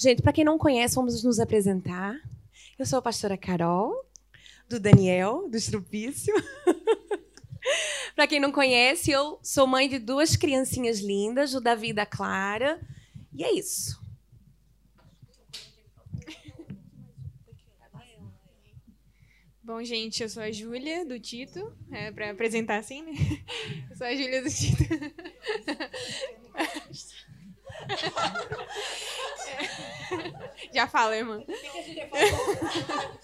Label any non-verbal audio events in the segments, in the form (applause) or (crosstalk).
Gente, para quem não conhece, vamos nos apresentar. Eu sou a pastora Carol, do Daniel, do Estrupício. (laughs) para quem não conhece, eu sou mãe de duas criancinhas lindas, o Davi e da Clara. E é isso. Bom, gente, eu sou a Júlia, do Tito. É, para apresentar assim, né? Eu sou a Júlia do Tito. (laughs) (laughs) Já fala, irmã. O que, a Júlia falou?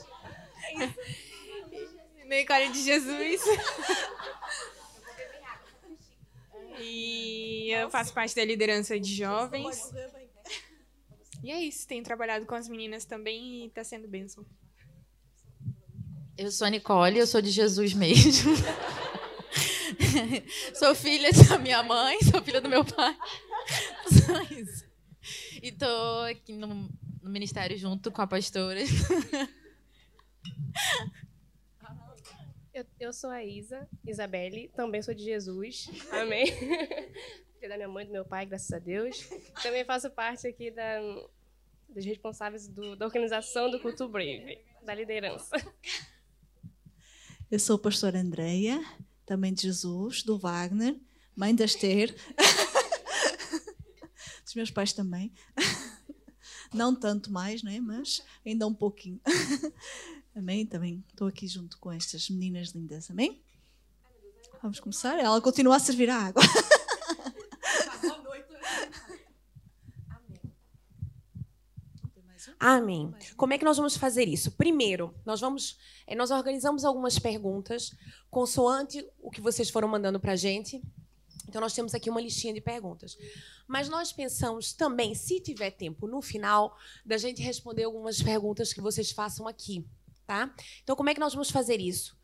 Nicole de Jesus. E eu faço parte da liderança de jovens. E é isso, tenho trabalhado com as meninas também e está sendo bênção. Eu sou a Nicole, eu sou de Jesus mesmo. (laughs) sou filha da minha mãe, sou filha do meu pai. Só isso. E tô aqui no, no ministério junto com a pastora. (laughs) Eu, eu sou a Isa, Isabelle, também sou de Jesus. Amém. (laughs) Filha da minha mãe do meu pai, graças a Deus. Também faço parte aqui da, dos responsáveis do, da organização do Culto Brave, da liderança. Eu sou a pastora Andreia, também de Jesus, do Wagner, mãe da Esther. (laughs) Dos meus pais também. (laughs) Não tanto mais, né? mas ainda um pouquinho. (laughs) Amém? Também estou aqui junto com estas meninas lindas. Amém? Vamos começar? Ela continua a servir a água. (laughs) Amém. Como é que nós vamos fazer isso? Primeiro, nós vamos, eh, nós organizamos algumas perguntas consoante o que vocês foram mandando para a gente. Então nós temos aqui uma listinha de perguntas. Mas nós pensamos também, se tiver tempo no final, da gente responder algumas perguntas que vocês façam aqui, tá? Então como é que nós vamos fazer isso?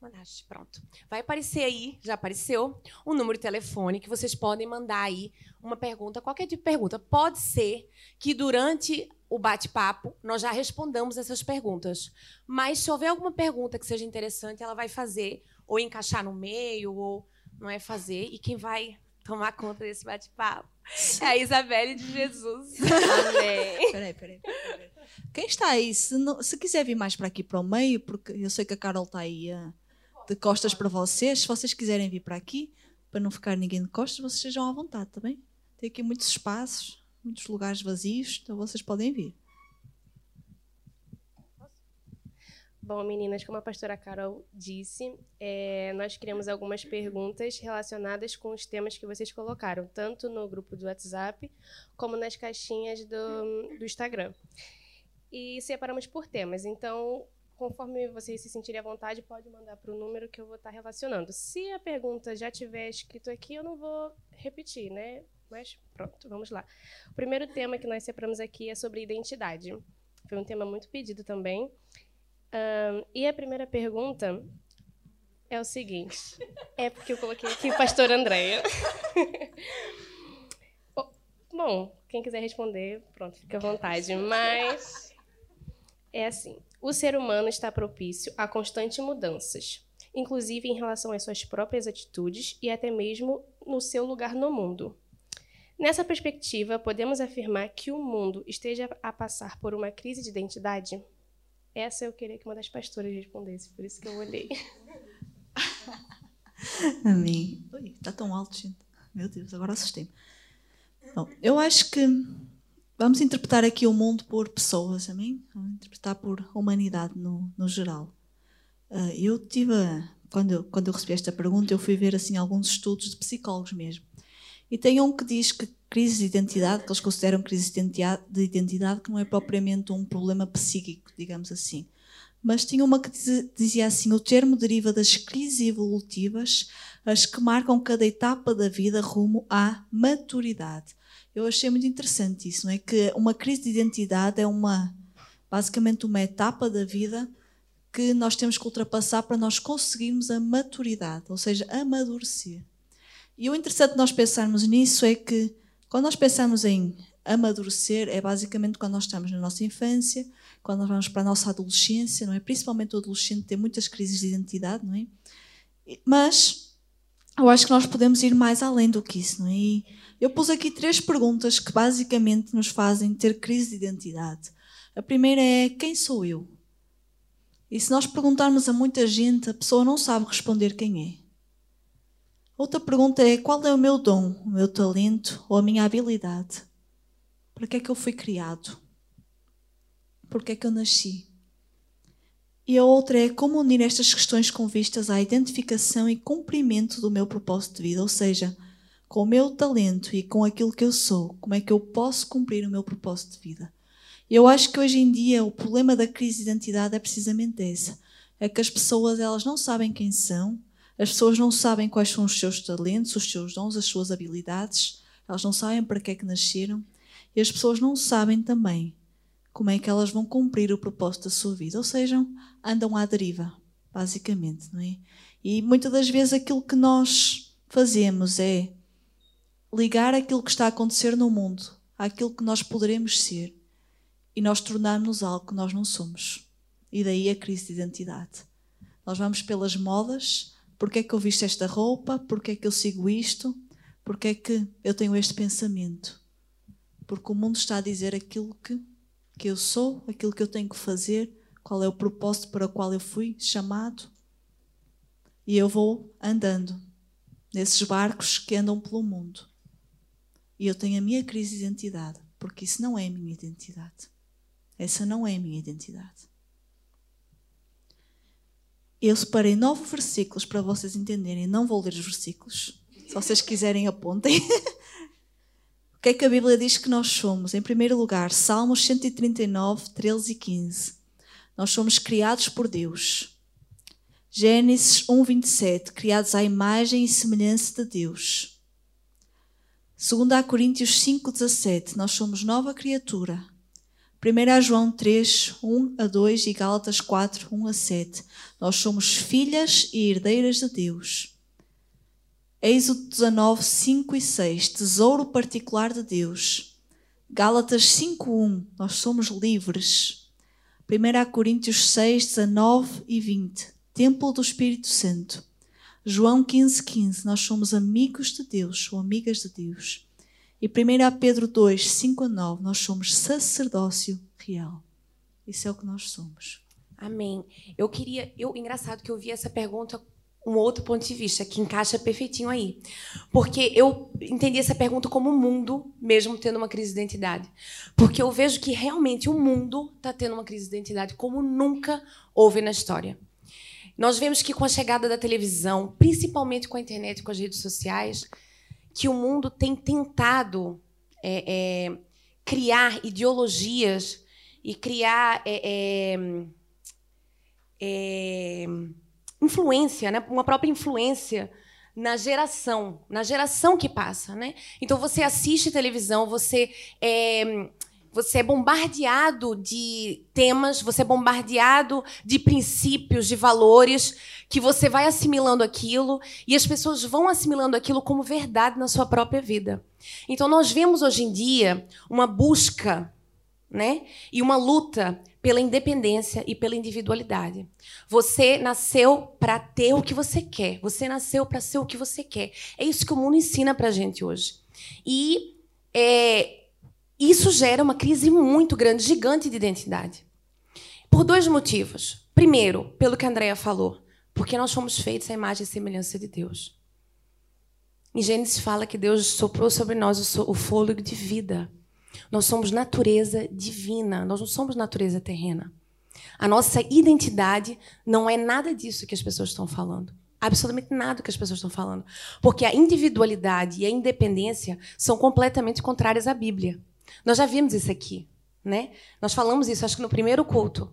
Mandaste, pronto. Vai aparecer aí, já apareceu, um número de telefone que vocês podem mandar aí uma pergunta, qualquer tipo de pergunta. Pode ser que durante o bate-papo nós já respondamos essas perguntas. Mas se houver alguma pergunta que seja interessante, ela vai fazer ou encaixar no meio ou não é fazer. E quem vai tomar conta desse bate-papo é a Isabelle de Jesus. (laughs) Amém. Peraí, peraí, peraí. Quem está aí, se, não, se quiser vir mais para aqui para o meio, porque eu sei que a Carol está aí. Uh, de costas para vocês. Se vocês quiserem vir para aqui, para não ficar ninguém de costas, vocês sejam à vontade, também. Tá Tem aqui muitos espaços, muitos lugares vazios, então vocês podem vir. Bom, meninas, como a pastora Carol disse, é, nós criamos algumas perguntas relacionadas com os temas que vocês colocaram, tanto no grupo do WhatsApp como nas caixinhas do, do Instagram. E separamos por temas. Então, conforme vocês se sentirem à vontade, pode mandar para o número que eu vou estar relacionando. Se a pergunta já tiver escrito aqui, eu não vou repetir, né? Mas pronto, vamos lá. O primeiro tema que nós separamos aqui é sobre identidade. Foi um tema muito pedido também. Um, e a primeira pergunta é o seguinte: é porque eu coloquei aqui (laughs) Pastor Andréia. (laughs) Bom, quem quiser responder, pronto, fica à vontade. Mas é assim: o ser humano está propício a constantes mudanças, inclusive em relação às suas próprias atitudes e até mesmo no seu lugar no mundo. Nessa perspectiva, podemos afirmar que o mundo esteja a passar por uma crise de identidade? Essa eu queria que uma das pastoras respondesse, por isso que eu olhei. (laughs) Amém. Ui, está tão alto, gente. Meu Deus, agora assustei-me. Bom, eu acho que Vamos interpretar aqui o mundo por pessoas, amém? Vamos interpretar por humanidade no, no geral. Uh, eu tive, quando eu, quando eu recebi esta pergunta, eu fui ver assim alguns estudos de psicólogos mesmo. E tem um que diz que crise de identidade, que eles consideram crise de identidade, que não é propriamente um problema psíquico, digamos assim. Mas tinha uma que dizia assim: o termo deriva das crises evolutivas, as que marcam cada etapa da vida rumo à maturidade eu achei muito interessante isso, não é? Que uma crise de identidade é uma basicamente uma etapa da vida que nós temos que ultrapassar para nós conseguirmos a maturidade, ou seja, amadurecer. E o interessante de nós pensarmos nisso é que quando nós pensamos em amadurecer, é basicamente quando nós estamos na nossa infância, quando nós vamos para a nossa adolescência, não é? Principalmente o adolescente tem muitas crises de identidade, não é? Mas eu acho que nós podemos ir mais além do que isso, não é? E Eu pus aqui três perguntas que basicamente nos fazem ter crise de identidade. A primeira é: quem sou eu? E se nós perguntarmos a muita gente, a pessoa não sabe responder quem é. Outra pergunta é: qual é o meu dom, o meu talento ou a minha habilidade? Para que é que eu fui criado? Por que é que eu nasci? E a outra é como unir estas questões com vistas à identificação e cumprimento do meu propósito de vida, ou seja, com o meu talento e com aquilo que eu sou, como é que eu posso cumprir o meu propósito de vida. Eu acho que hoje em dia o problema da crise de identidade é precisamente esse. É que as pessoas elas não sabem quem são, as pessoas não sabem quais são os seus talentos, os seus dons, as suas habilidades, elas não sabem para que é que nasceram e as pessoas não sabem também como é que elas vão cumprir o propósito da sua vida. Ou seja, andam à deriva, basicamente, não é? E muitas das vezes aquilo que nós fazemos é ligar aquilo que está a acontecer no mundo àquilo que nós poderemos ser e nós tornarmos algo que nós não somos. E daí a crise de identidade. Nós vamos pelas modas, porque é que eu visto esta roupa, porque é que eu sigo isto, porque é que eu tenho este pensamento. Porque o mundo está a dizer aquilo que, que eu sou, aquilo que eu tenho que fazer, qual é o propósito para o qual eu fui chamado. E eu vou andando nesses barcos que andam pelo mundo. E eu tenho a minha crise de identidade, porque isso não é a minha identidade. Essa não é a minha identidade. Eu separei nove versículos para vocês entenderem. Não vou ler os versículos. Se vocês quiserem, apontem. (laughs) o que é que a Bíblia diz que nós somos? Em primeiro lugar, Salmos 139, 13 e 15. Nós somos criados por Deus. Gênesis 1, 27. Criados à imagem e semelhança de Deus. 2 Coríntios 5, 17. Nós somos nova criatura. 1 João 3, 1 a 2 e Gálatas 4, 1 a 7. Nós somos filhas e herdeiras de Deus. Êxodo 19, 5 e 6. Tesouro particular de Deus. Gálatas 5, 1. Nós somos livres. 1 Coríntios 6, 19 e 20. Templo do Espírito Santo. João 15, 15. Nós somos amigos de Deus ou amigas de Deus. E 1 Pedro 2, 5 a 9. Nós somos sacerdócio real. Isso é o que nós somos. Amém. Eu queria. Eu, engraçado que eu vi essa pergunta um outro ponto de vista que encaixa perfeitinho aí. Porque eu entendi essa pergunta como o mundo mesmo tendo uma crise de identidade. Porque eu vejo que realmente o mundo está tendo uma crise de identidade como nunca houve na história. Nós vemos que com a chegada da televisão, principalmente com a internet e com as redes sociais, que o mundo tem tentado é, é, criar ideologias e criar é, é, é influência, né? uma própria influência na geração, na geração que passa, né? Então você assiste televisão, você é, você é bombardeado de temas, você é bombardeado de princípios, de valores, que você vai assimilando aquilo e as pessoas vão assimilando aquilo como verdade na sua própria vida. Então nós vemos hoje em dia uma busca, né, e uma luta pela independência e pela individualidade. Você nasceu para ter o que você quer. Você nasceu para ser o que você quer. É isso que o mundo ensina para gente hoje. E é, isso gera uma crise muito grande, gigante de identidade. Por dois motivos. Primeiro, pelo que a Andrea falou, porque nós fomos feitos à imagem e semelhança de Deus. Em Gênesis fala que Deus soprou sobre nós o fôlego de vida. Nós somos natureza divina, nós não somos natureza terrena. A nossa identidade não é nada disso que as pessoas estão falando. Absolutamente nada que as pessoas estão falando. Porque a individualidade e a independência são completamente contrárias à Bíblia. Nós já vimos isso aqui. Né? Nós falamos isso, acho que no primeiro culto.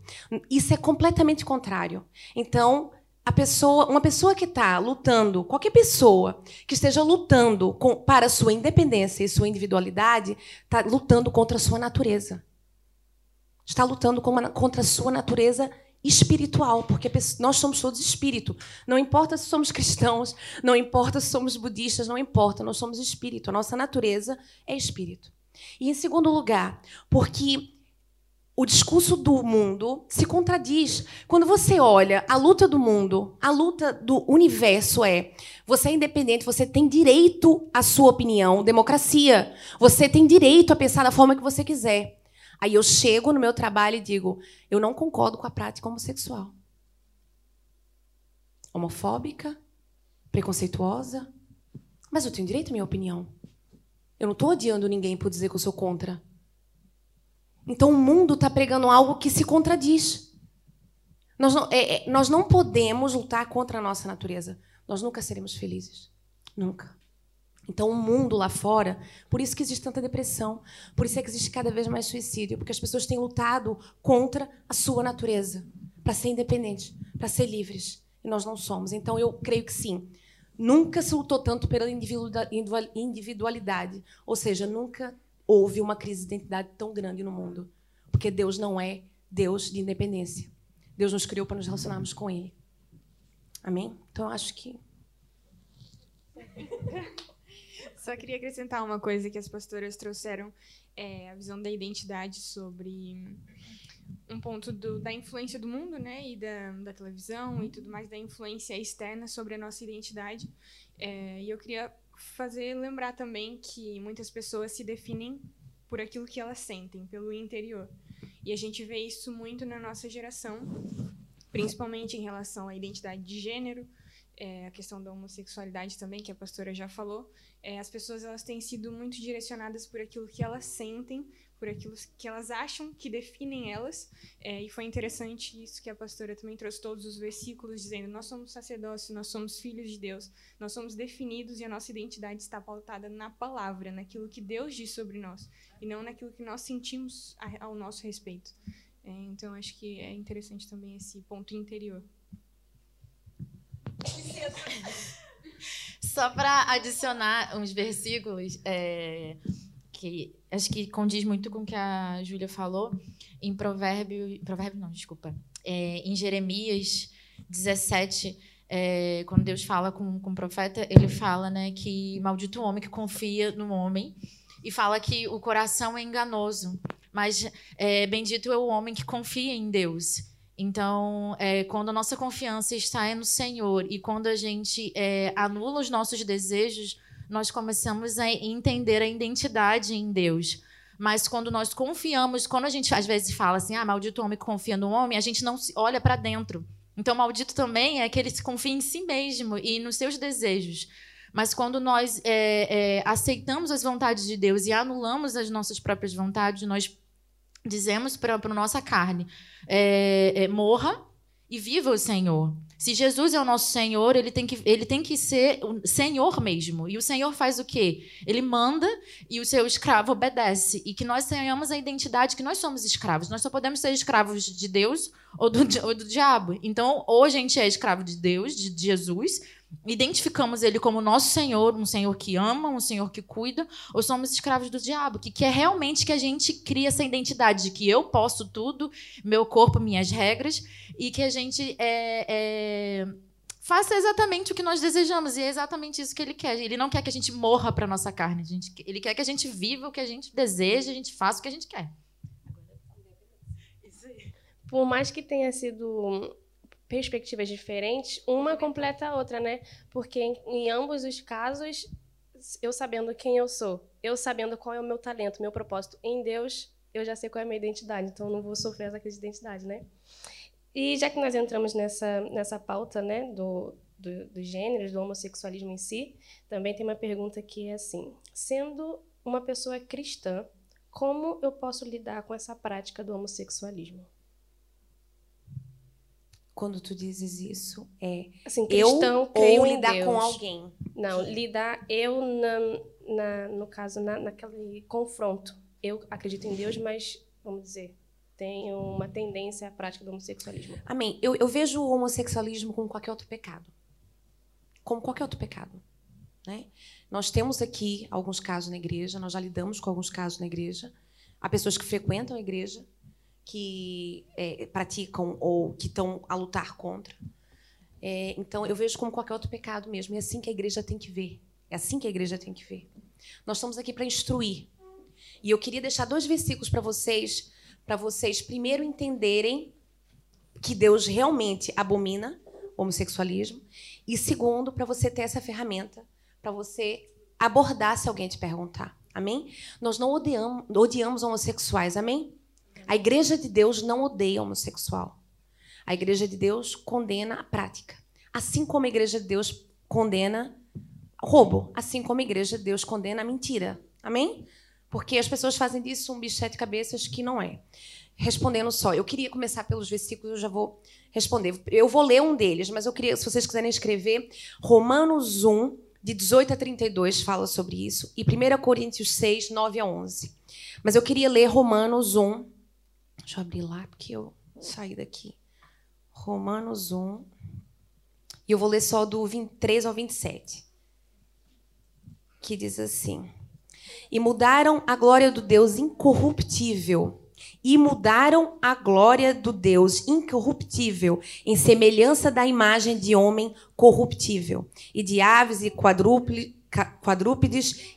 Isso é completamente contrário. Então, a pessoa, uma pessoa que está lutando, qualquer pessoa que esteja lutando com, para sua independência e sua individualidade, está lutando contra a sua natureza. Está lutando contra a sua natureza espiritual, porque nós somos todos espírito. Não importa se somos cristãos, não importa se somos budistas, não importa, nós somos espírito. A nossa natureza é espírito. E em segundo lugar, porque o discurso do mundo se contradiz. Quando você olha a luta do mundo, a luta do universo é: você é independente, você tem direito à sua opinião, democracia. Você tem direito a pensar da forma que você quiser. Aí eu chego no meu trabalho e digo: eu não concordo com a prática homossexual. Homofóbica, preconceituosa, mas eu tenho direito à minha opinião. Eu não estou odiando ninguém por dizer que eu sou contra. Então o mundo está pregando algo que se contradiz. Nós não, é, é, nós não podemos lutar contra a nossa natureza. Nós nunca seremos felizes. Nunca. Então, o mundo lá fora, por isso que existe tanta depressão, por isso é que existe cada vez mais suicídio, porque as pessoas têm lutado contra a sua natureza, para ser independentes, para ser livres. E nós não somos. Então, eu creio que sim. Nunca se lutou tanto pela individualidade. Ou seja, nunca houve uma crise de identidade tão grande no mundo. Porque Deus não é Deus de independência. Deus nos criou para nos relacionarmos com Ele. Amém? Então, acho que. (laughs) Só queria acrescentar uma coisa que as pastoras trouxeram, é, a visão da identidade sobre um ponto do, da influência do mundo, né, e da, da televisão e tudo mais, da influência externa sobre a nossa identidade. É, e eu queria fazer lembrar também que muitas pessoas se definem por aquilo que elas sentem, pelo interior. E a gente vê isso muito na nossa geração, principalmente em relação à identidade de gênero, é, a questão da homossexualidade também, que a pastora já falou. É, as pessoas elas têm sido muito direcionadas por aquilo que elas sentem, por aquilo que elas acham que definem elas. É, e foi interessante isso que a pastora também trouxe todos os versículos dizendo: nós somos sacerdócio, nós somos filhos de Deus, nós somos definidos e a nossa identidade está pautada na palavra, naquilo que Deus diz sobre nós e não naquilo que nós sentimos ao nosso respeito. É, então acho que é interessante também esse ponto interior. Só para adicionar uns versículos é, que acho que condiz muito com o que a Júlia falou. Em Provérbio, Provérbio não, desculpa, é, em Jeremias 17, é, quando Deus fala com, com o profeta, ele fala né, que maldito o homem que confia no homem e fala que o coração é enganoso, mas é, bendito é o homem que confia em Deus. Então, é, quando a nossa confiança está no Senhor e quando a gente é, anula os nossos desejos, nós começamos a entender a identidade em Deus. Mas quando nós confiamos, quando a gente às vezes fala assim, ah, maldito homem que confia no homem, a gente não olha para dentro. Então, maldito também é que ele se confia em si mesmo e nos seus desejos. Mas quando nós é, é, aceitamos as vontades de Deus e anulamos as nossas próprias vontades, nós dizemos para a nossa carne: é, é, morra e viva o Senhor. Se Jesus é o nosso Senhor, ele tem que, ele tem que ser o Senhor mesmo. E o Senhor faz o quê? Ele manda e o seu escravo obedece. E que nós tenhamos a identidade que nós somos escravos. Nós só podemos ser escravos de Deus ou do, ou do diabo. Então, ou a gente é escravo de Deus, de Jesus, identificamos ele como nosso Senhor, um Senhor que ama, um Senhor que cuida, ou somos escravos do diabo, que quer realmente que a gente crie essa identidade de que eu posso tudo, meu corpo, minhas regras, e que a gente é, é, faça exatamente o que nós desejamos, e é exatamente isso que ele quer. Ele não quer que a gente morra para nossa carne, gente, ele quer que a gente viva o que a gente deseja, a gente faça o que a gente quer. Por mais que tenha sido perspectivas diferentes, uma completa a outra, né? Porque em, em, ambos os casos, eu sabendo quem eu sou, eu sabendo qual é o meu talento, meu propósito em Deus, eu já sei qual é a minha identidade, então eu não vou sofrer essa crise de identidade, né? E já que nós entramos nessa, nessa pauta, né, do, do, dos gêneros, do homossexualismo em si, também tem uma pergunta que é assim: sendo uma pessoa cristã, como eu posso lidar com essa prática do homossexualismo? Quando tu dizes isso é assim, cristão, eu ou lidar Deus. com alguém. Não, lidar eu na, na, no caso na, naquele confronto. Eu acredito em Deus, mas vamos dizer tenho uma tendência à prática do homossexualismo. Amém. Eu, eu vejo o homossexualismo como qualquer outro pecado, como qualquer outro pecado, né? Nós temos aqui alguns casos na igreja, nós já lidamos com alguns casos na igreja. Há pessoas que frequentam a igreja que é, praticam ou que estão a lutar contra. É, então, eu vejo como qualquer outro pecado mesmo. É assim que a igreja tem que ver. É assim que a igreja tem que ver. Nós estamos aqui para instruir. E eu queria deixar dois versículos para vocês, para vocês primeiro entenderem que Deus realmente abomina homossexualismo e segundo, para você ter essa ferramenta para você abordar se alguém te perguntar. Amém? Nós não odiamos, odiamos homossexuais, amém? A igreja de Deus não odeia homossexual. A igreja de Deus condena a prática. Assim como a igreja de Deus condena roubo, assim como a igreja de Deus condena a mentira. Amém? Porque as pessoas fazem disso um bicho de cabeças que não é. Respondendo só, eu queria começar pelos versículos, eu já vou responder. Eu vou ler um deles, mas eu queria, se vocês quiserem escrever, Romanos 1, de 18 a 32 fala sobre isso, e 1 Coríntios 6, 9 a 11. Mas eu queria ler Romanos 1. Deixa eu abrir lá, porque eu saí daqui. Romanos 1. E eu vou ler só do 23 ao 27. Que diz assim: E mudaram a glória do Deus incorruptível e mudaram a glória do Deus incorruptível em semelhança da imagem de homem corruptível e de aves e quadrúpedes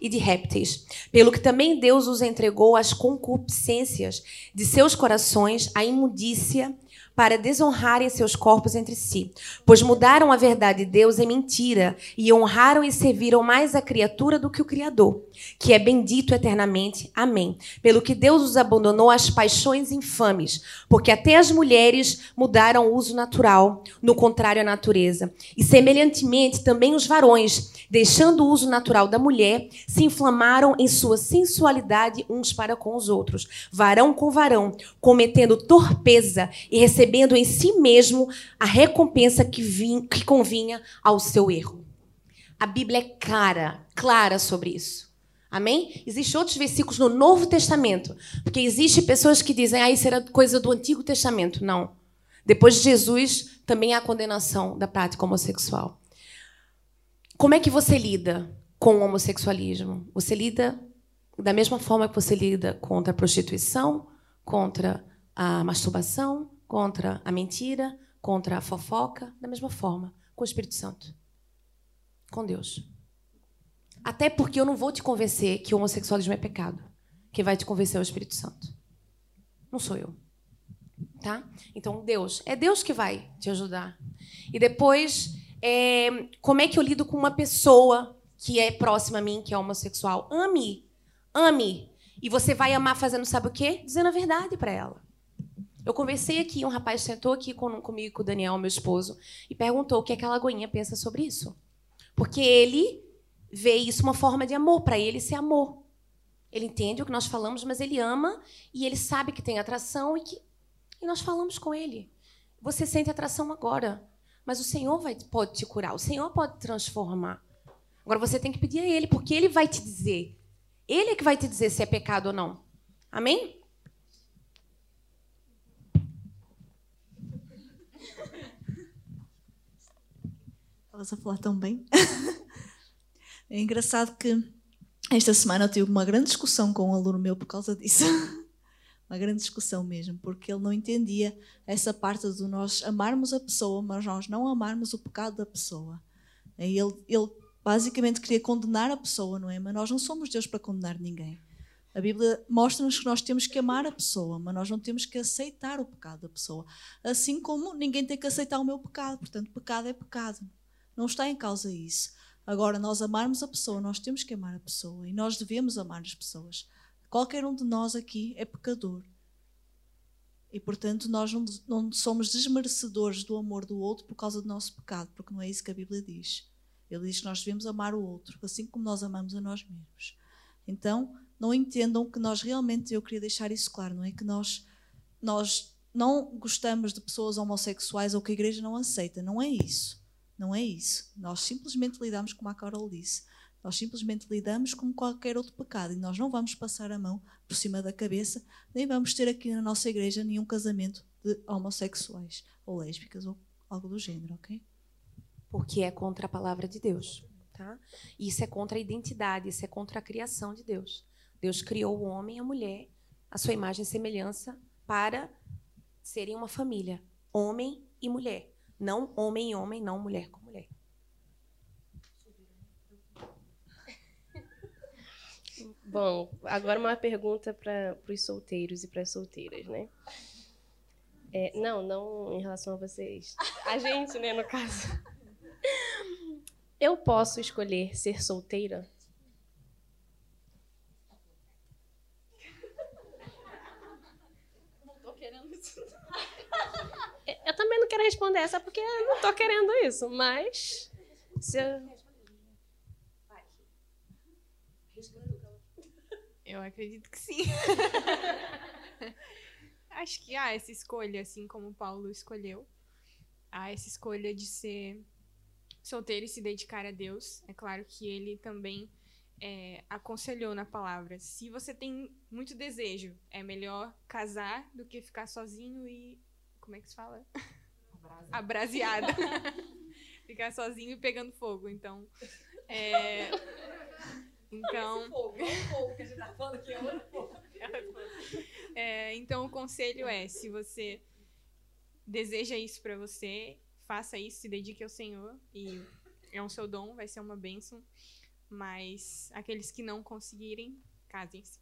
e de répteis. Pelo que também Deus os entregou às concupiscências de seus corações, à imundícia para desonrarem seus corpos entre si, pois mudaram a verdade de Deus em mentira e honraram e serviram mais a criatura do que o Criador, que é bendito eternamente. Amém. Pelo que Deus os abandonou às paixões infames, porque até as mulheres mudaram o uso natural, no contrário à natureza. E semelhantemente também os varões, deixando o uso natural da mulher, se inflamaram em sua sensualidade uns para com os outros, varão com varão, cometendo torpeza e recebendo recebendo em si mesmo a recompensa que, vinha, que convinha ao seu erro. A Bíblia é clara, clara sobre isso. Amém? Existem outros versículos no Novo Testamento, porque existem pessoas que dizem, ah, isso era coisa do Antigo Testamento. Não. Depois de Jesus, também há a condenação da prática homossexual. Como é que você lida com o homossexualismo? Você lida da mesma forma que você lida contra a prostituição, contra a masturbação, contra a mentira, contra a fofoca, da mesma forma, com o Espírito Santo. Com Deus. Até porque eu não vou te convencer que o homossexualismo é pecado. Quem vai te convencer é o Espírito Santo. Não sou eu. Tá? Então, Deus. É Deus que vai te ajudar. E depois, é, como é que eu lido com uma pessoa que é próxima a mim, que é homossexual? Ame. Ame. E você vai amar fazendo sabe o quê? Dizendo a verdade para ela. Eu conversei aqui, um rapaz sentou aqui com, comigo, com o Daniel, meu esposo, e perguntou o que aquela Lagoinha pensa sobre isso. Porque ele vê isso uma forma de amor, para ele é amor. Ele entende o que nós falamos, mas ele ama e ele sabe que tem atração e que e nós falamos com ele. Você sente atração agora, mas o Senhor vai, pode te curar, o Senhor pode transformar. Agora você tem que pedir a ele, porque ele vai te dizer. Ele é que vai te dizer se é pecado ou não. Amém? Estavas a falar tão bem. (laughs) é engraçado que esta semana eu tive uma grande discussão com um aluno meu por causa disso. (laughs) uma grande discussão mesmo, porque ele não entendia essa parte de nós amarmos a pessoa, mas nós não amarmos o pecado da pessoa. Ele, ele basicamente queria condenar a pessoa, não é? Mas nós não somos Deus para condenar ninguém. A Bíblia mostra-nos que nós temos que amar a pessoa, mas nós não temos que aceitar o pecado da pessoa. Assim como ninguém tem que aceitar o meu pecado. Portanto, pecado é pecado. Não está em causa isso. Agora, nós amarmos a pessoa, nós temos que amar a pessoa e nós devemos amar as pessoas. Qualquer um de nós aqui é pecador. E, portanto, nós não, não somos desmerecedores do amor do outro por causa do nosso pecado, porque não é isso que a Bíblia diz. Ele diz que nós devemos amar o outro, assim como nós amamos a nós mesmos. Então, não entendam que nós realmente, eu queria deixar isso claro, não é que nós, nós não gostamos de pessoas homossexuais ou que a igreja não aceita, não é isso. Não é isso. Nós simplesmente lidamos como a Carol disse. Nós simplesmente lidamos como qualquer outro pecado e nós não vamos passar a mão por cima da cabeça, nem vamos ter aqui na nossa igreja nenhum casamento de homossexuais ou lésbicas ou algo do gênero, ok? Porque é contra a palavra de Deus, tá? Isso é contra a identidade, isso é contra a criação de Deus. Deus criou o homem e a mulher, a sua imagem e semelhança, para serem uma família, homem e mulher. Não homem e homem, não mulher com mulher. (laughs) Bom, agora uma pergunta para os solteiros e para as solteiras, né? É, não, não em relação a vocês. A gente, né, no caso. (laughs) Eu posso escolher ser solteira? Não tô querendo isso. Eu também não quero responder essa porque eu não tô querendo isso, mas. Se eu... Eu acredito que sim. (laughs) Acho que há ah, essa escolha, assim como Paulo escolheu. Há essa escolha de ser solteiro e se dedicar a Deus. É claro que ele também é, aconselhou na palavra: se você tem muito desejo, é melhor casar do que ficar sozinho e. Como é que se fala? (laughs) Abraseado. (laughs) ficar sozinho e pegando fogo. Então. É, então. fogo, não fogo que a gente tá falando que é outro fogo. É, então o conselho é: se você deseja isso para você, faça isso, se dedique ao Senhor e é um seu dom, vai ser uma bênção. Mas aqueles que não conseguirem, casem-se.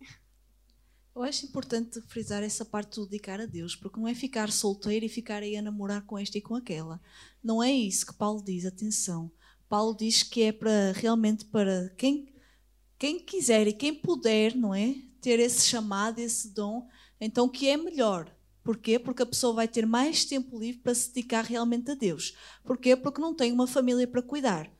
Eu acho importante frisar essa parte do dedicar a Deus, porque não é ficar solteiro e ficar aí a namorar com esta e com aquela. Não é isso que Paulo diz, atenção. Paulo diz que é para realmente para quem quem quiser e quem puder, não é? Ter esse chamado, esse dom, então que é melhor. Porquê? Porque a pessoa vai ter mais tempo livre para se dedicar realmente a Deus. Porquê? Porque não tem uma família para cuidar.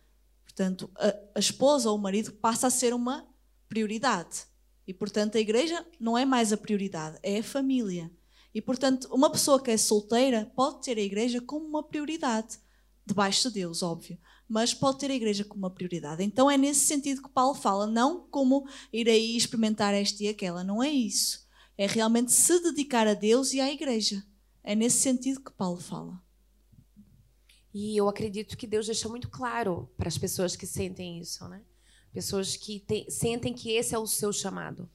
Portanto, a, a esposa ou o marido passa a ser uma prioridade. E, portanto, a igreja não é mais a prioridade, é a família. E, portanto, uma pessoa que é solteira pode ter a igreja como uma prioridade, debaixo de Deus, óbvio mas pode ter a igreja como uma prioridade. Então é nesse sentido que Paulo fala, não como ir aí experimentar esta e aquela, não é isso. É realmente se dedicar a Deus e à igreja. É nesse sentido que Paulo fala. E eu acredito que Deus deixa muito claro para as pessoas que sentem isso, né? Pessoas que tem, sentem que esse é o seu chamado.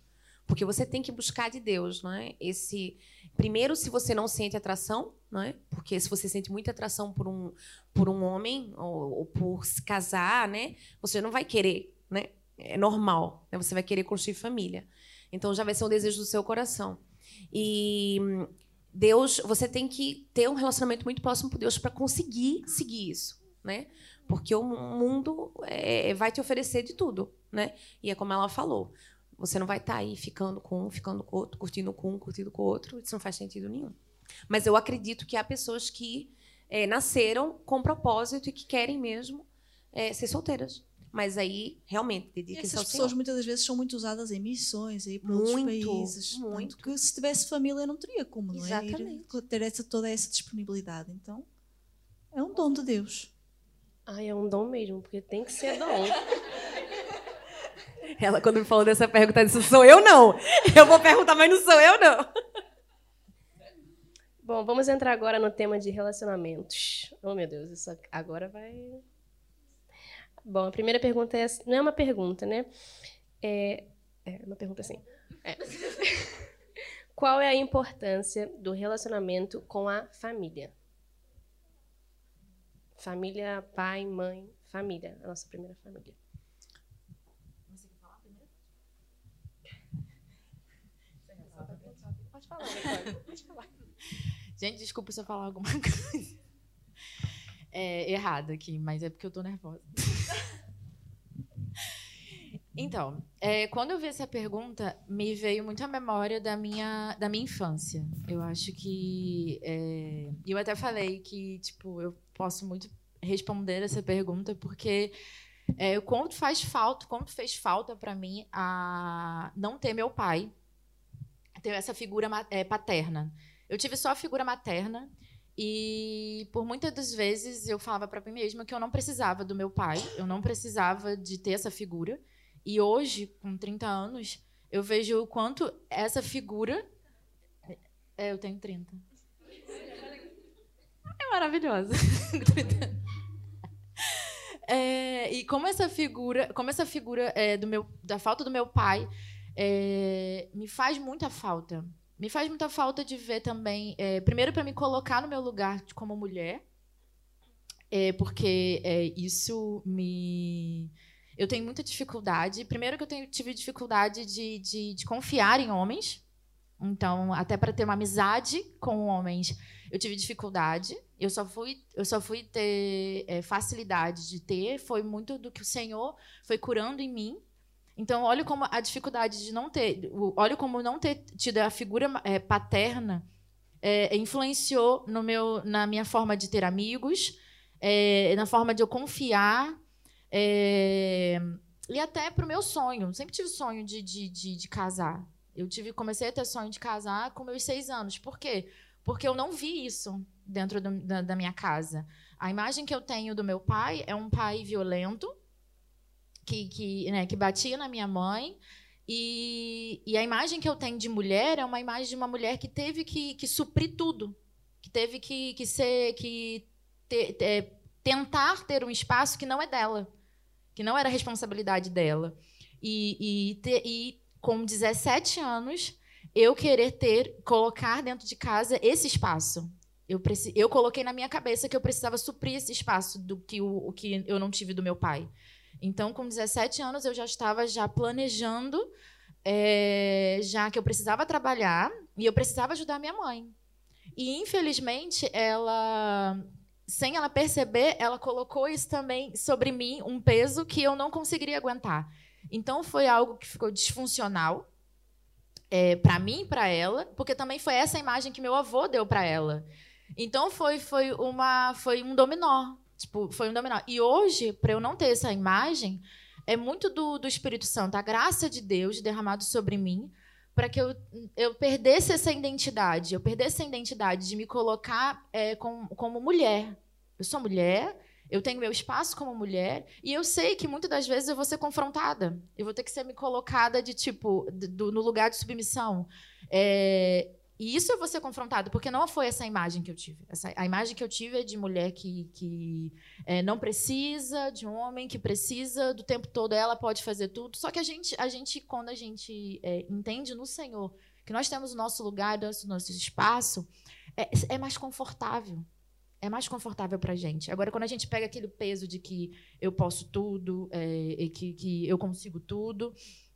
Porque você tem que buscar de Deus, não é? Esse primeiro, se você não sente atração, não é? Porque se você sente muita atração por um por um homem ou, ou por se casar, né? Você não vai querer, né? É normal, né? Você vai querer construir família. Então já vai ser um desejo do seu coração. E Deus, você tem que ter um relacionamento muito próximo com Deus para conseguir seguir isso, né? Porque o mundo é, vai te oferecer de tudo, né? E é como ela falou, você não vai estar tá aí ficando com um, ficando com outro, curtindo com um, curtindo com outro. Isso não faz sentido nenhum. Mas eu acredito que há pessoas que é, nasceram com propósito e que querem mesmo é, ser solteiras. Mas aí, realmente, dediquem-se ao pessoas muitas das vezes são muito usadas em missões, aí para outros países. Muito. que se tivesse família não teria como, não é? Exatamente. Ir, ter essa, toda essa disponibilidade. Então, é um dom de Deus. Ai, é um dom mesmo, porque tem que ser dom. (laughs) Ela, quando me falou dessa pergunta, disse: sou eu não. (laughs) Eu vou perguntar, mas não sou eu não. (laughs) Bom, vamos entrar agora no tema de relacionamentos. Oh, meu Deus, isso agora vai. Bom, a primeira pergunta é. Não é uma pergunta, né? É, é uma pergunta assim. É. Qual é a importância do relacionamento com a família? Família, pai, mãe, família, a nossa primeira família. falar, Pode falar. Gente, desculpa se eu falar alguma (laughs) coisa é, errada aqui, mas é porque eu tô nervosa. (laughs) Então, é, quando eu vi essa pergunta, me veio muito a memória da minha, da minha infância. Eu acho que. É, eu até falei que, tipo, eu posso muito responder essa pergunta, porque é, quanto faz falta, quanto fez falta para mim a não ter meu pai ter essa figura é, paterna. Eu tive só a figura materna e por muitas das vezes eu falava para mim mesma que eu não precisava do meu pai, eu não precisava de ter essa figura. E hoje, com 30 anos, eu vejo o quanto essa figura. É, eu tenho 30. Maravilhosa. (laughs) É, e como essa figura, como essa figura é, do meu, da falta do meu pai é, me faz muita falta. Me faz muita falta de ver também, é, primeiro para me colocar no meu lugar como mulher, é, porque é, isso me eu tenho muita dificuldade. Primeiro que eu tenho, tive dificuldade de, de, de confiar em homens. Então, até para ter uma amizade com homens, eu tive dificuldade. Eu só fui, eu só fui ter é, facilidade de ter. Foi muito do que o Senhor foi curando em mim. Então, olha como a dificuldade de não ter, olha como não ter tido a figura é, paterna é, influenciou no meu, na minha forma de ter amigos, é, na forma de eu confiar é, e até para o meu sonho. Sempre tive sonho de, de, de, de, casar. Eu tive, comecei a ter sonho de casar com meus seis anos. Por quê? Eu não vi isso dentro do, da, da minha casa. A imagem que eu tenho do meu pai é um pai violento, que, que, né, que batia na minha mãe. E, e, a imagem que eu tenho de mulher é uma imagem de uma mulher que teve que, que suprir tudo, que teve que, que ser, que ter, ter, tentar ter um espaço que não é dela que não era responsabilidade dela. E, e, ter, e com 17 anos, eu querer ter, colocar dentro de casa esse espaço. Eu, preci, eu coloquei na minha cabeça que eu precisava suprir esse espaço do que, o, o que eu não tive do meu pai. Então, com 17 anos, eu já estava já planejando, é, já que eu precisava trabalhar e eu precisava ajudar minha mãe. E, infelizmente, ela sem ela perceber, ela colocou isso também sobre mim, um peso que eu não conseguiria aguentar. Então foi algo que ficou disfuncional é, para mim e para ela, porque também foi essa imagem que meu avô deu para ela. Então foi foi uma foi um dominó, tipo foi um dominó. E hoje para eu não ter essa imagem é muito do, do Espírito Santo, a graça de Deus derramado sobre mim para que eu, eu perdesse essa identidade, eu perdesse essa identidade de me colocar é, com, como mulher. Eu sou mulher, eu tenho meu espaço como mulher, e eu sei que muitas das vezes eu vou ser confrontada. Eu vou ter que ser me colocada de tipo, do, no lugar de submissão. É, e isso eu vou ser confrontada, porque não foi essa imagem que eu tive. Essa, a imagem que eu tive é de mulher que, que é, não precisa, de um homem que precisa do tempo todo, ela pode fazer tudo. Só que a gente, a gente quando a gente é, entende no Senhor que nós temos o nosso lugar, nosso, nosso espaço, é, é mais confortável. É mais confortável para a gente. Agora, quando a gente pega aquele peso de que eu posso tudo, é, que, que eu consigo tudo,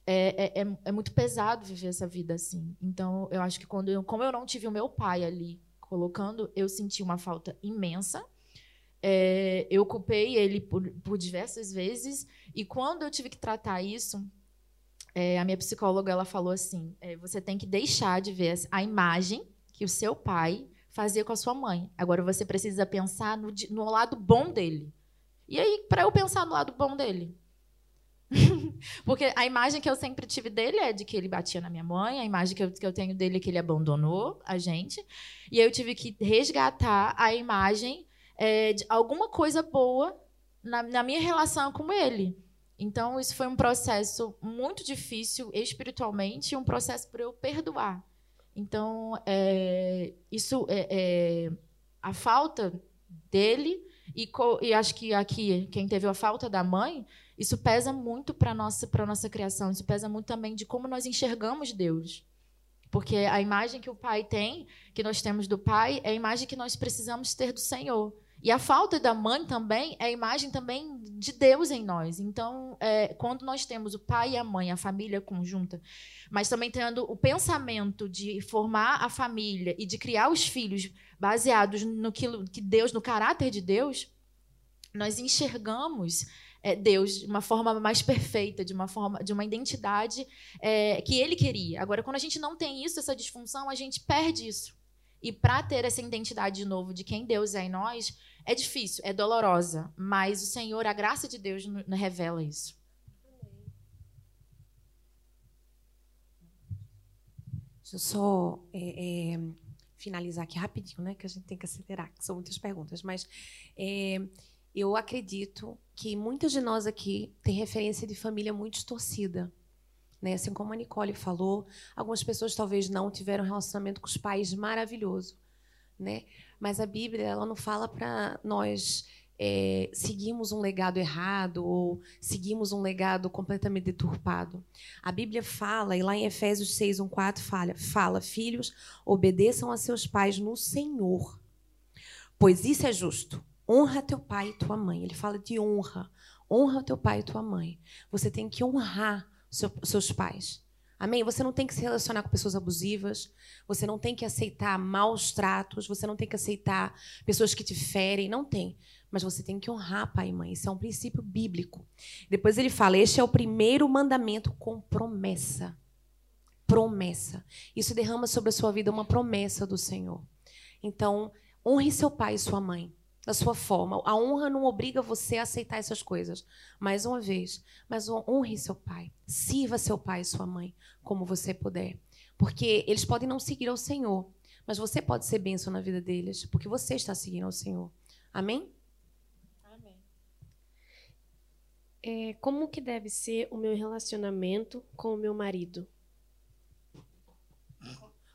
é, é, é, é, muito pesado viver essa vida assim. Então, eu acho que quando eu, como eu não tive o meu pai ali colocando, eu senti uma falta imensa. É, eu culpei ele por, por, diversas vezes e quando eu tive que tratar isso, é, a minha psicóloga ela falou assim: é, você tem que deixar de ver a imagem que o seu pai fazia com a sua mãe. Agora você precisa pensar no, no lado bom dele. E aí, para eu pensar no lado bom dele, (laughs) Porque a imagem que eu sempre tive dele é de que ele batia na minha mãe, a imagem que eu, que eu tenho dele é que ele abandonou a gente. E eu tive que resgatar a imagem é, de alguma coisa boa na, na minha relação com ele. Então, isso foi um processo muito difícil espiritualmente um processo para eu perdoar. Então, é, isso é, é, a falta dele e, e, acho que aqui quem teve a falta da mãe isso pesa muito para nossa para nossa criação. Isso pesa muito também de como nós enxergamos Deus. Porque a imagem que o pai tem, que nós temos do pai, é a imagem que nós precisamos ter do Senhor. E a falta da mãe também é a imagem também de Deus em nós. Então, é, quando nós temos o pai e a mãe, a família conjunta, mas também tendo o pensamento de formar a família e de criar os filhos baseados no que, que Deus, no caráter de Deus, nós enxergamos é, Deus de uma forma mais perfeita, de uma forma, de uma identidade é, que Ele queria. Agora, quando a gente não tem isso, essa disfunção, a gente perde isso. E para ter essa identidade de novo de quem Deus é em nós, é difícil, é dolorosa, mas o Senhor, a graça de Deus, nos revela isso. Deixa eu só é, é, finalizar aqui rapidinho, né? Que a gente tem que acelerar, que são muitas perguntas. Mas é, eu acredito que muitas de nós aqui têm referência de família muito distorcida. Né? Assim como a Nicole falou, algumas pessoas talvez não tiveram um relacionamento com os pais maravilhoso. Né? Mas a Bíblia ela não fala para nós é, seguirmos um legado errado ou seguirmos um legado completamente deturpado. A Bíblia fala, e lá em Efésios 6, 1, 4, fala, fala filhos, obedeçam a seus pais no Senhor, pois isso é justo. Honra teu pai e tua mãe. Ele fala de honra. Honra teu pai e tua mãe. Você tem que honrar seu, seus pais. Amém? Você não tem que se relacionar com pessoas abusivas, você não tem que aceitar maus tratos, você não tem que aceitar pessoas que te ferem, não tem. Mas você tem que honrar pai e mãe. Isso é um princípio bíblico. Depois ele fala: este é o primeiro mandamento com promessa. Promessa. Isso derrama sobre a sua vida uma promessa do Senhor. Então, honre seu pai e sua mãe da sua forma. A honra não obriga você a aceitar essas coisas. Mais uma vez, mas honre seu pai. Sirva seu pai e sua mãe como você puder. Porque eles podem não seguir ao Senhor, mas você pode ser bênção na vida deles, porque você está seguindo ao Senhor. Amém? Amém. É, como que deve ser o meu relacionamento com o meu marido?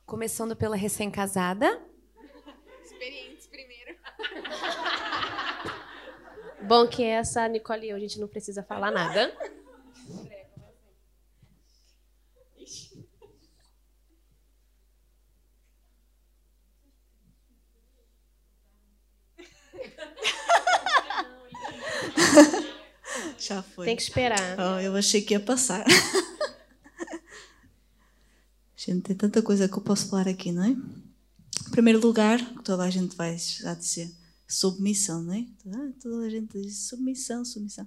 Começando pela recém-casada. Bom que essa Nicole e eu, a gente não precisa falar nada. (laughs) Já foi. Tem que esperar. Oh, eu achei que ia passar. (laughs) gente, tem tanta coisa que eu posso falar aqui, não é? Em primeiro lugar, toda a gente vai já dizer submissão, é? Ah, toda a gente diz submissão, submissão.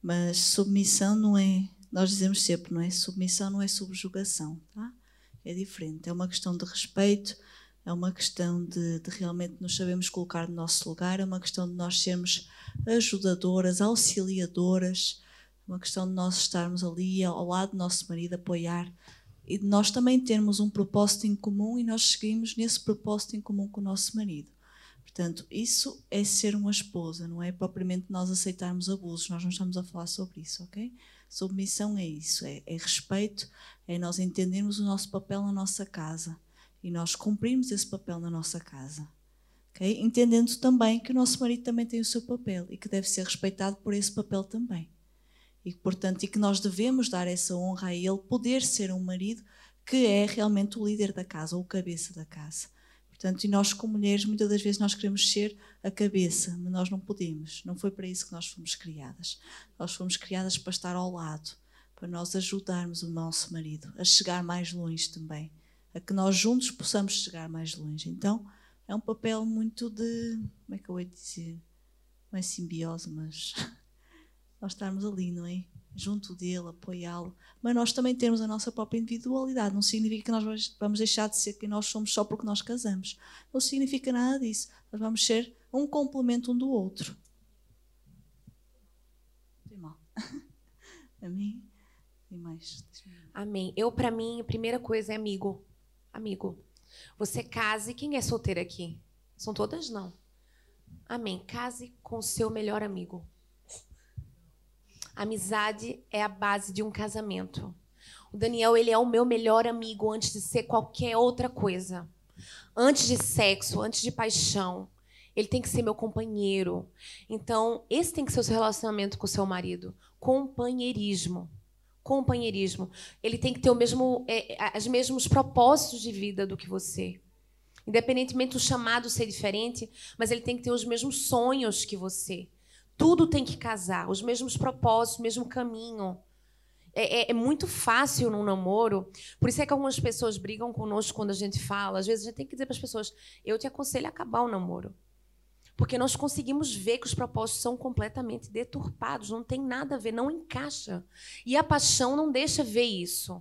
Mas submissão não é, nós dizemos sempre, não é? Submissão não é subjugação, tá? É diferente. É uma questão de respeito, é uma questão de, de realmente nos sabemos colocar no nosso lugar, é uma questão de nós sermos ajudadoras, auxiliadoras, é uma questão de nós estarmos ali ao lado do nosso marido, apoiar e de nós também termos um propósito em comum e nós seguimos nesse propósito em comum com o nosso marido. Portanto, isso é ser uma esposa, não é propriamente nós aceitarmos abusos, nós não estamos a falar sobre isso, ok? Submissão é isso, é, é respeito, é nós entendermos o nosso papel na nossa casa e nós cumprirmos esse papel na nossa casa. Okay? Entendendo também que o nosso marido também tem o seu papel e que deve ser respeitado por esse papel também. E, portanto, e que nós devemos dar essa honra a ele, poder ser um marido que é realmente o líder da casa, ou o cabeça da casa. Portanto, e nós como mulheres, muitas das vezes nós queremos ser a cabeça, mas nós não podemos. Não foi para isso que nós fomos criadas. Nós fomos criadas para estar ao lado, para nós ajudarmos o nosso marido a chegar mais longe também, a que nós juntos possamos chegar mais longe. Então, é um papel muito de, como é que eu ia dizer? Não é simbiose, mas (laughs) nós estarmos ali, não é? Junto dele, apoiá-lo, mas nós também temos a nossa própria individualidade. Não significa que nós vamos deixar de ser quem nós somos só porque nós casamos. Não significa nada disso. Nós vamos ser um complemento um do outro. Tem mal. (laughs) Amém? Tem mais? Amém. Eu, para mim, a primeira coisa é amigo. Amigo. Você case. Quem é solteiro aqui? São todas? Não. Amém. Case com o seu melhor amigo. Amizade é a base de um casamento. O Daniel, ele é o meu melhor amigo antes de ser qualquer outra coisa. Antes de sexo, antes de paixão. Ele tem que ser meu companheiro. Então, esse tem que ser o seu relacionamento com o seu marido. Companheirismo. Companheirismo. Ele tem que ter o mesmo, é, os mesmos propósitos de vida do que você. Independentemente do chamado ser diferente, mas ele tem que ter os mesmos sonhos que você. Tudo tem que casar, os mesmos propósitos, o mesmo caminho. É, é, é, muito fácil num namoro. Por isso é que algumas pessoas brigam conosco quando a gente fala. Às vezes a gente tem que dizer para as pessoas: eu te aconselho a acabar o namoro. Porque nós conseguimos ver que os propósitos são completamente deturpados, não tem nada a ver, não encaixa. E a paixão não deixa ver isso.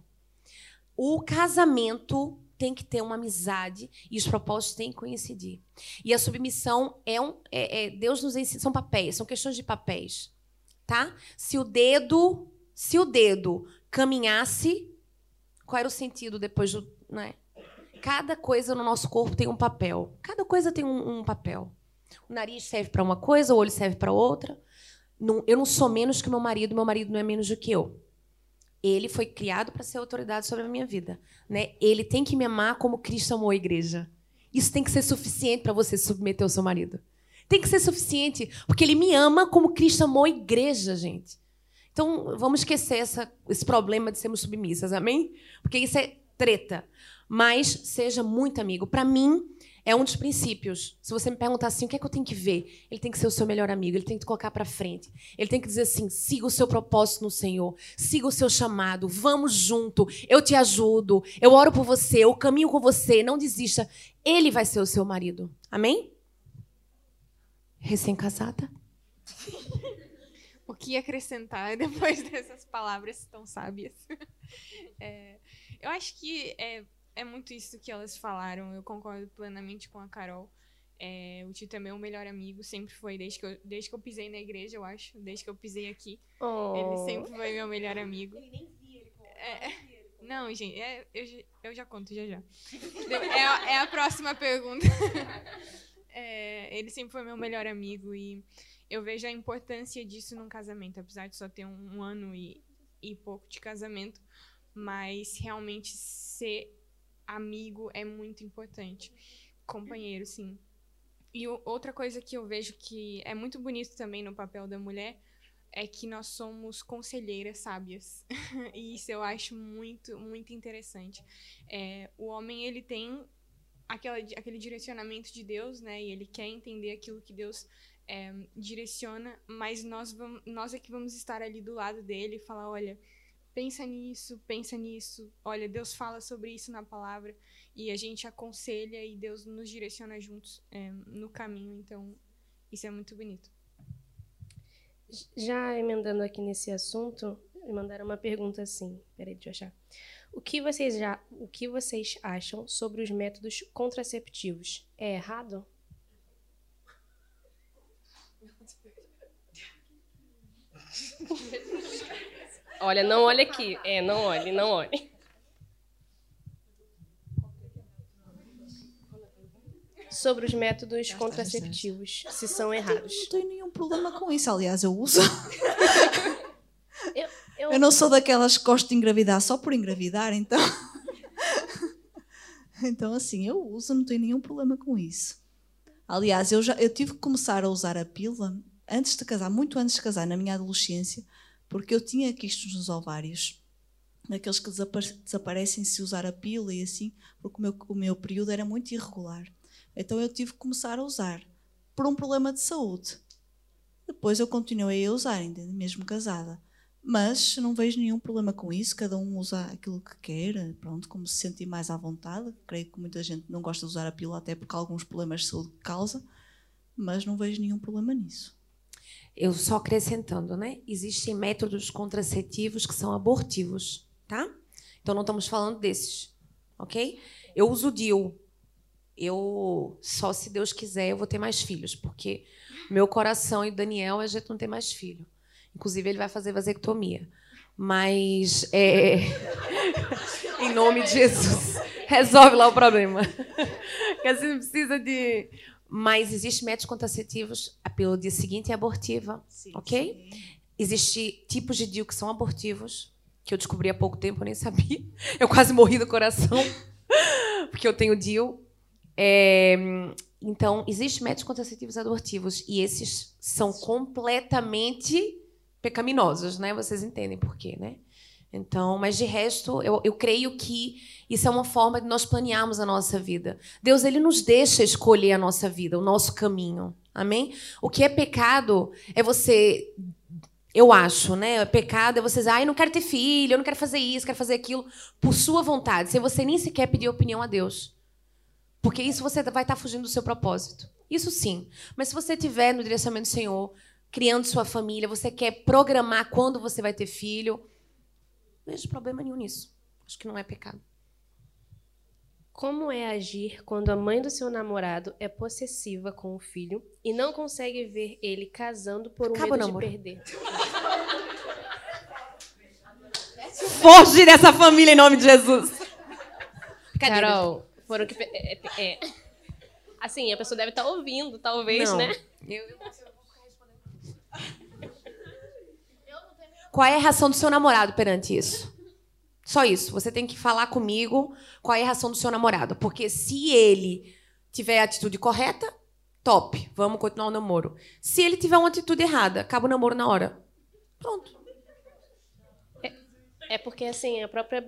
O casamento tem que ter uma amizade e os propósitos têm que coincidir. E a submissão é um. É, é, Deus nos ensina. São papéis, são questões de papéis. Tá? Se o dedo. Se o dedo caminhasse, qual era o sentido depois do. Né? Cada coisa no nosso corpo tem um papel. Cada coisa tem um, um papel. O nariz serve para uma coisa, o olho serve para outra. Não, eu não sou menos que meu marido, meu marido não é menos do que eu. Ele foi criado para ser autoridade sobre a minha vida. Né? Ele tem que me amar como Cristo amou a igreja. Isso tem que ser suficiente para você submeter o seu marido. Tem que ser suficiente, porque ele me ama como Cristo amou a igreja, gente. Então, vamos esquecer essa, esse problema de sermos submissas, amém? Porque isso é treta. Mas seja muito amigo. Para mim, É um dos princípios. Se você me perguntar assim, o que é que eu tenho que ver? Ele tem que ser o seu melhor amigo, ele tem que te colocar para frente. Ele tem que dizer assim: siga o seu propósito no Senhor, siga o seu chamado, vamos junto, eu te ajudo, eu oro por você, eu caminho com você, não desista. Ele vai ser o seu marido. Amém? Recém-casada? o que acrescentar (laughs) depois dessas palavras tão sábias? (laughs) É, eu acho que é, é muito isso que elas falaram. Eu concordo plenamente com a Carol. É, o Tito é meu melhor amigo, sempre foi, desde que, eu, desde que eu pisei na igreja, eu acho. Desde que eu pisei aqui. Oh. Ele sempre foi meu melhor amigo. Ele nem via, ele é, Não, gente, é, eu, eu já conto já já. É, é a próxima pergunta. (laughs) É, ele sempre foi meu melhor amigo e eu vejo a importância disso num casamento, apesar de só ter um, um ano e, e pouco de casamento, mas realmente ser amigo é muito importante. Companheiro, sim. E outra coisa que eu vejo que é muito bonito também no papel da mulher é que nós somos conselheiras sábias. (laughs) e isso eu acho muito, muito interessante. É, o homem, ele tem aquela, aquele direcionamento de Deus, né? E ele quer entender aquilo que Deus é, direciona, mas nós, vamos, nós é que vamos estar ali do lado dele e falar: olha, pensa nisso, pensa nisso, olha, Deus fala sobre isso na palavra, e a gente aconselha e Deus nos direciona juntos é, no caminho, então isso é muito bonito. Já emendando aqui nesse assunto, me mandaram uma pergunta assim, peraí, deixa eu achar. O que vocês já, o que vocês acham sobre os métodos contraceptivos? É errado? (laughs) Olha, não olhe aqui. É, não olhe, não olhe. Sobre os métodos contraceptivos, se são errados. Eu não tenho nenhum problema com isso. Aliás, eu uso. eu, eu... eu não sou daquelas que gosto de engravidar só por engravidar, então. então, assim, eu uso, não tenho nenhum problema com isso. Aliás, eu, já, eu tive que começar a usar a pílula antes de casar, muito antes de casar, na minha adolescência, porque eu tinha quistos nos ovários, daqueles que desaparecem se usar a pílula e assim, porque o meu, o meu período era muito irregular. Então eu tive que começar a usar, por um problema de saúde. Depois eu continuei a usar, ainda mesmo casada. Mas não vejo nenhum problema com isso, cada um usa aquilo que quer, pronto, como se sentir mais à vontade. Creio que muita gente não gosta de usar a pílula até porque alguns problemas de saúde causa, mas não vejo nenhum problema nisso. Eu só acrescentando, né? Existem métodos contraceptivos que são abortivos, tá? Então não estamos falando desses, ok? Eu uso DIU. Eu só se Deus quiser eu vou ter mais filhos, porque meu coração e Daniel a gente não tem mais filho. Inclusive ele vai fazer vasectomia. Mas é... (laughs) em nome de Jesus resolve lá o problema. Porque assim não precisa de mas existem métodos contraceptivos, a pílula dia seguinte é abortiva, sim, ok? Sim. Existem tipos de DIU que são abortivos, que eu descobri há pouco tempo, eu nem sabia. (laughs) Eu quase morri do coração, (laughs) porque eu tenho DIU. É, então, existem métodos contraceptivos abortivos, e esses são completamente pecaminosos, né? Vocês entendem por quê, né? Então, mas de resto, eu, eu creio que isso é uma forma de nós planearmos a nossa vida. Deus ele nos deixa escolher a nossa vida, o nosso caminho. Amém? O que é pecado é você eu acho, né? Pecado é você dizer, ah, eu não quero ter filho, eu não quero fazer isso, quero fazer aquilo, por sua vontade, sem você nem sequer pedir opinião a Deus. Porque isso você vai estar fugindo do seu propósito. Isso sim. Mas se você estiver no direcionamento do Senhor, criando sua família, você quer programar quando você vai ter filho, não vejo problema nenhum nisso. Acho que não é pecado. Como é agir quando a mãe do seu namorado é possessiva com o filho e não consegue ver ele casando por um Acaba medo de perder? Foge dessa família em nome de Jesus. Carol, foram que. É, é, é. Assim, a pessoa deve estar tá ouvindo, talvez, não. né? Eu, eu Qual é a reação do seu namorado perante isso? Só isso. Você tem que falar comigo qual é a reação do seu namorado. Porque se ele tiver a atitude correta, top, vamos continuar o namoro. Se ele tiver uma atitude errada, acaba o namoro na hora. Pronto. É, é porque, assim, a própria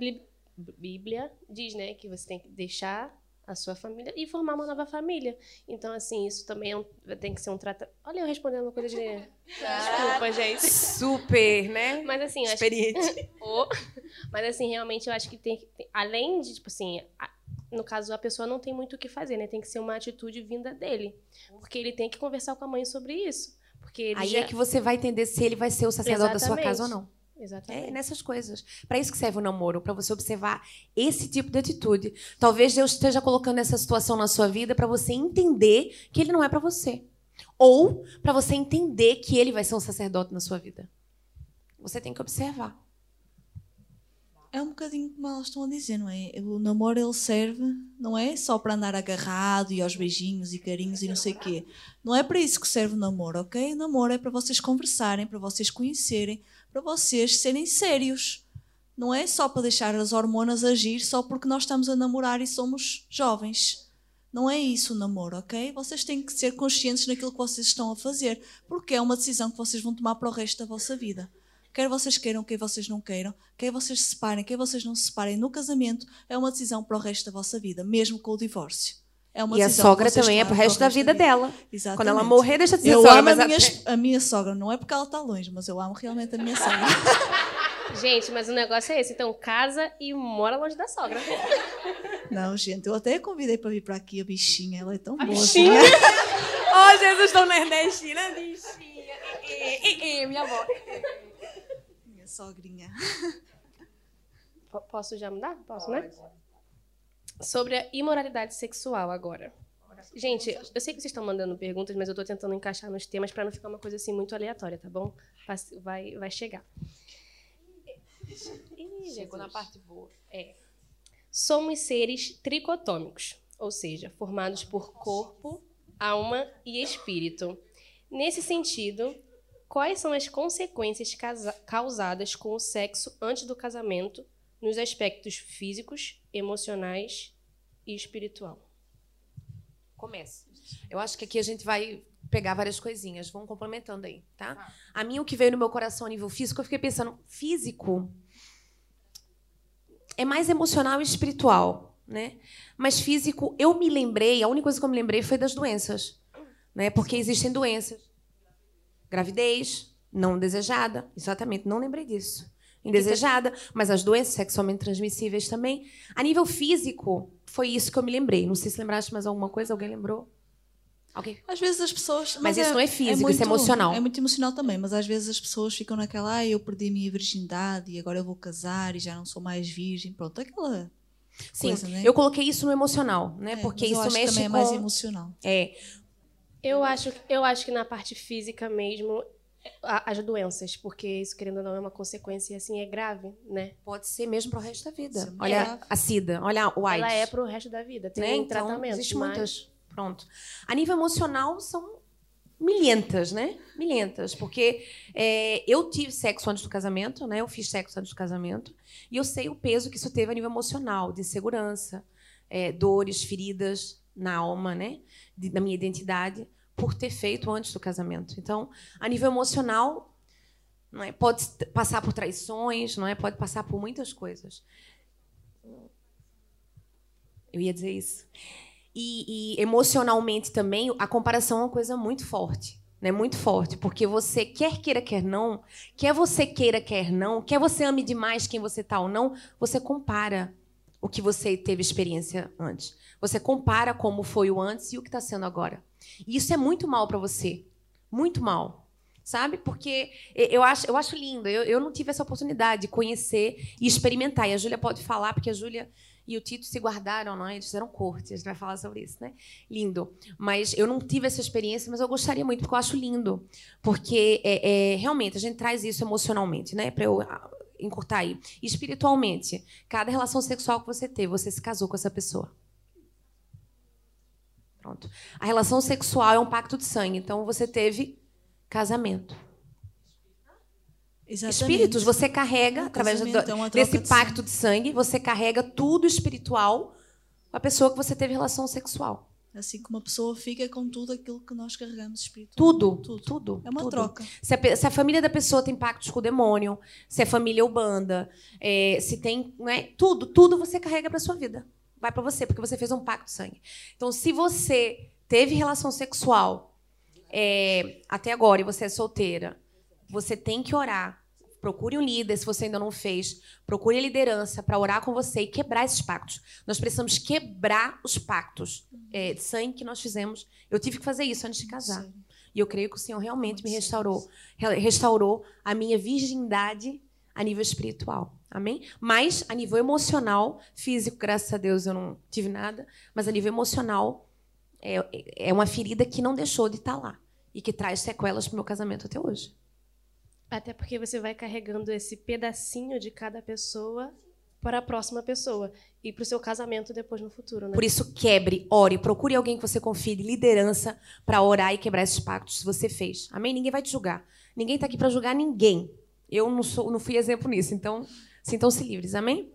Bíblia diz, né, que você tem que deixar a sua família e formar uma nova família. Então, assim, isso também é um, tem que ser um tratamento. Olha, eu respondendo uma coisa de. (laughs) Desculpa, gente. Super, né? Mas assim, eu acho Experiente. (laughs) Oh. Mas assim, realmente eu acho que tem que. Além de, tipo assim, a- no caso, a pessoa não tem muito o que fazer, né? Tem que ser uma atitude vinda dele. Porque ele tem que conversar com a mãe sobre isso. Porque ele Aí já... é que você vai entender se ele vai ser o sacerdote da sua Exatamente. casa ou não. É Exatamente. nessas coisas. Para isso que serve o namoro, para você observar esse tipo de atitude. Talvez Deus esteja colocando essa situação na sua vida para você entender que ele não é para você. Ou para você entender que ele vai ser um sacerdote na sua vida. Você tem que observar. É um bocadinho como elas estão a dizer, não é? O namoro ele serve, não é só para andar agarrado e aos beijinhos e carinhos e não sei o quê. Não é para isso que serve o namoro, ok? O namoro é para vocês conversarem, para vocês conhecerem, para vocês serem sérios. Não é só para deixar as hormonas agir só porque nós estamos a namorar e somos jovens. Não é isso o namoro, ok? Vocês têm que ser conscientes naquilo que vocês estão a fazer, porque é uma decisão que vocês vão tomar para o resto da vossa vida. Quer vocês queiram, quer vocês não queiram, quer vocês se separem, quer vocês não se separem, no casamento é uma decisão para o resto da vossa vida, mesmo com o divórcio. É uma e a sogra também é pro resto da vida dela. Exatamente. Quando ela morrer, deixa de ser Eu sogra. amo a Mas minha, até- a minha sogra, não é porque ela está longe, mas eu amo realmente a minha sogra. (laughs) Gente, mas o negócio é esse. Então, casa e mora longe da sogra. (laughs) não, gente, eu até a convidei para vir para aqui a bichinha, ela é tão boa. bichinha? assim. (laughs) Oh, Jesus, tão nordestina, bichinha. Eh, eh, eh, minha avó. Minha sogrinha. Po- Posso já mudar? Posso, né? Sobre a imoralidade sexual agora. Gente, eu sei que vocês estão mandando perguntas, mas eu tô tentando encaixar nos temas para não ficar uma coisa assim muito aleatória, tá bom? Vai, vai chegar. Ih, Chegou na parte boa. Somos seres tricotômicos, ou seja, formados por corpo, alma e espírito. Nesse sentido, quais são as consequências causadas com o sexo antes do casamento nos aspectos físicos, emocionais e espiritual? Começa. Eu acho que aqui a gente vai pegar várias coisinhas, vão complementando aí, tá? A minha, o que veio no meu coração a nível físico, eu fiquei pensando, físico é mais emocional e espiritual, né? Mas físico, eu me lembrei, a única coisa que eu me lembrei foi das doenças, né? Porque existem doenças. Gravidez, não desejada, exatamente, não lembrei disso. Indesejada, mas as doenças sexualmente transmissíveis também. A nível físico, foi isso que eu me lembrei. Não sei se lembraste mais alguma coisa, alguém lembrou? Alguém? Às vezes as pessoas. Mas isso não é físico, isso é emocional. É muito emocional também, mas às vezes as pessoas ficam naquela, ah, eu perdi a minha virgindade e agora eu vou casar e já não sou mais virgem. Pronto, aquela Sim, coisa, né? eu coloquei isso no emocional, né? É, Porque mas eu isso acho que mexe também é com... mais emocional. É, Eu acho, eu acho que na parte física mesmo, as doenças, porque isso, querendo ou não, é uma consequência assim, é grave, né? pode ser mesmo pro resto da vida. É Olha grave. a SIDA, olha o AIDS. Ela é pro resto da vida. Tem né? Então, tratamento. existe mas... muitas. Pronto. A nível emocional são milhentas, né? Milhentas, porque é, eu tive sexo antes do casamento, né? Eu fiz sexo antes do casamento e eu sei o peso que isso teve a nível emocional, de insegurança, é, dores, feridas na alma, né? De- da minha identidade por ter feito antes do casamento. Então, a nível emocional, não é? Pode passar por traições, não é? Pode passar por muitas coisas. Eu ia dizer isso. E, e emocionalmente também, a comparação é uma coisa muito forte. Né? Muito forte. Porque você quer queira, quer não, quer você queira, quer não, quer você ame demais quem você tá ou não, você compara o que você teve experiência antes. Você compara como foi o antes e o que está sendo agora. E isso é muito mal para você. Muito mal. Sabe? Porque eu acho, eu acho lindo. Eu, eu não tive essa oportunidade de conhecer e experimentar. E a Júlia pode falar, porque a Júlia e o Tito se guardaram, não é? Eles fizeram corte, a gente vai falar sobre isso, né? Lindo. Mas eu não tive essa experiência, mas eu gostaria muito, porque eu acho lindo. Porque é, é, realmente a gente traz isso emocionalmente, né? Para eu ah, encurtar aí. Espiritualmente, cada relação sexual que você teve, você se casou com essa pessoa. Pronto. A relação sexual é um pacto de sangue, então você teve casamento. Exatamente. Espíritos, você carrega, É, o através do- é desse de pacto de sangue, você carrega tudo espiritual com a pessoa que você teve relação sexual. Assim como a pessoa fica com tudo aquilo que nós carregamos espiritual. Tudo, Tudo. tudo. É uma tudo. troca. Se a, se a família da pessoa tem pactos com o demônio, se é família ou banda, é, se tem. Né, tudo, tudo você carrega para sua vida. Vai para você, porque você fez um pacto de sangue. Então, se você teve relação sexual é, até agora e você é solteira, você tem que orar. Procure um líder, se você ainda não fez. Procure a liderança para orar com você e quebrar esses pactos. Nós precisamos quebrar os pactos é, de sangue que nós fizemos. Eu tive que fazer isso antes de casar. E eu creio que o Senhor realmente me restaurou. Restaurou a minha virgindade a nível espiritual. Amém? Mas a nível emocional, físico, graças a Deus eu não tive nada, mas a nível emocional é, é uma ferida que não deixou de estar lá e que traz sequelas para o meu casamento até hoje. Até porque você vai carregando esse pedacinho de cada pessoa para a próxima pessoa e para o seu casamento depois no futuro. Né? Por isso, quebre, ore, procure alguém que você confie, liderança, para orar e quebrar esses pactos se você fez. Amém? Ninguém vai te julgar. Ninguém está aqui para julgar ninguém. Eu não, sou, não fui exemplo nisso, então sintam-se livres. Amém?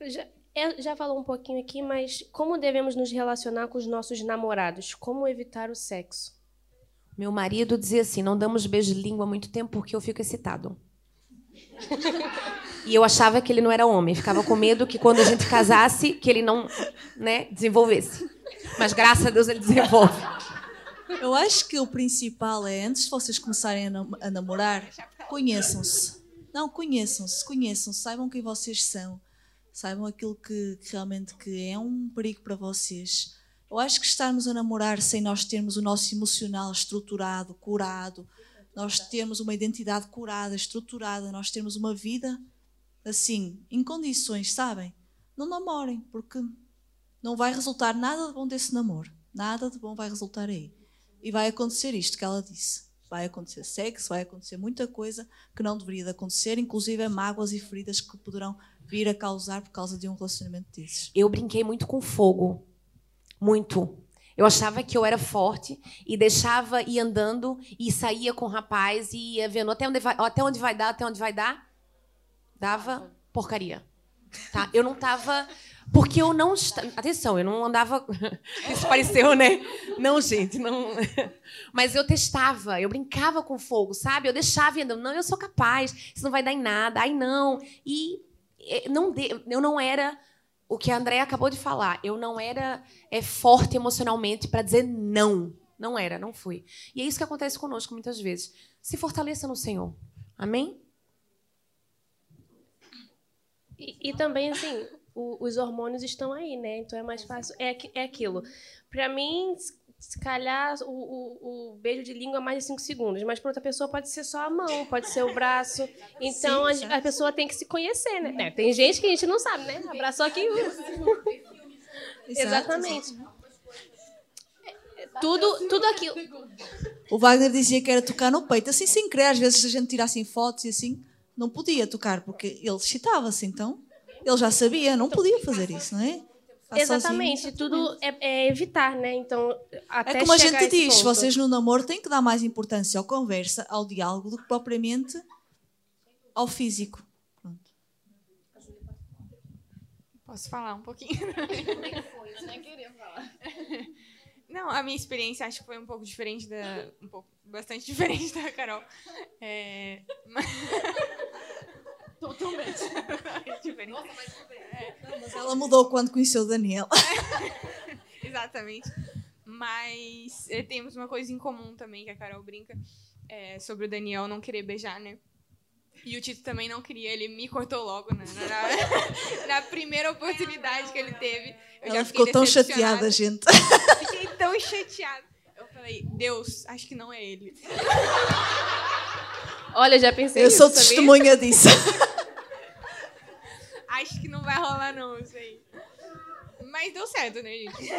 Já, já falou um pouquinho aqui, mas como devemos nos relacionar com os nossos namorados? Como evitar o sexo? Meu marido dizia assim: não damos beijo de língua há muito tempo porque eu fico excitado. (laughs) E eu achava que ele não era homem. Ficava com medo que quando a gente casasse, que ele não né, desenvolvesse. Mas graças a Deus ele desenvolve. Eu acho que o principal é, antes de vocês começarem a namorar, conheçam-se. Não, conheçam-se, conheçam-se, saibam quem vocês são, saibam aquilo que, que realmente que é um perigo para vocês. Eu acho que estarmos a namorar sem nós termos o nosso emocional estruturado, curado, nós termos uma identidade curada, estruturada, nós termos uma vida assim, em condições, sabem? Não namorem, porque não vai resultar nada de bom desse namoro. Nada de bom vai resultar aí. E vai acontecer isto que ela disse. Vai acontecer sexo, vai acontecer muita coisa que não deveria de acontecer, inclusive mágoas e feridas que poderão vir a causar por causa de um relacionamento desses. Eu brinquei muito com fogo muito. Eu achava que eu era forte e deixava ir andando e saía com o rapaz e ia vendo até onde vai, até onde vai dar, até onde vai dar. Dava porcaria. Tá? Eu não tava. Porque eu não. Atenção, eu não andava. (laughs) Isso pareceu, né? Não, gente, não. (laughs) Mas eu testava, eu brincava com fogo, sabe? Eu deixava ir andando. Não, eu sou capaz, isso não vai dar em nada. Ai, não. E eh, não eu não era o que a Andréia acabou de falar. Eu não era é, forte emocionalmente para dizer não. Não era, não fui. E é isso que acontece conosco muitas vezes. Se fortaleça no Senhor. Amém? E, e também, assim, o, os hormônios estão aí, né? Então é mais fácil. É, é aquilo. Para mim, se calhar o, o, o, beijo de língua é mais de 5 segundos, mas para outra pessoa pode ser só a mão, pode ser o braço. (laughs) Então Sim, a, a, pessoa tem que se conhecer, né? É, tem gente que a gente não sabe, né? Abraçou aqui. Exatamente. Tudo, tudo aquilo. O Wagner dizia que era tocar no peito, assim sem querer. Às vezes a gente tirasse fotos e assim, não podia tocar, porque ele excitava-se, então ele já sabia, não podia fazer isso, não é? Exatamente, sozinho, tudo é, é, evitar, né? Então, até É como a gente diz, ponto. vocês no namoro têm que dar mais importância à conversa, ao diálogo, do que propriamente ao físico. Pronto. Posso falar um pouquinho? Como é que foi? (laughs) Eu nem queria falar. (laughs) Não, a minha experiência acho que foi um pouco diferente da. Um pouco, bastante (laughs) diferente da Carol. É, mas... Totalmente. (laughs) Nossa, mas, é. Não, mas ela mudou quando conheceu o Daniel. (laughs) Exatamente. Mas é, temos uma coisa em comum também, que a Carol brinca, é, sobre o Daniel não querer beijar, né? E o Tito também não queria, ele me cortou logo né? na, na, (laughs) primeira oportunidade que ele teve. Eu Ela ficou tão chateada, gente. Fiquei tão chateada. Eu falei, Deus, acho que não é ele. Olha, já pensei Eu sou testemunha disso. (laughs) Acho que não vai rolar, não, isso aí. Mas deu certo, né, gente?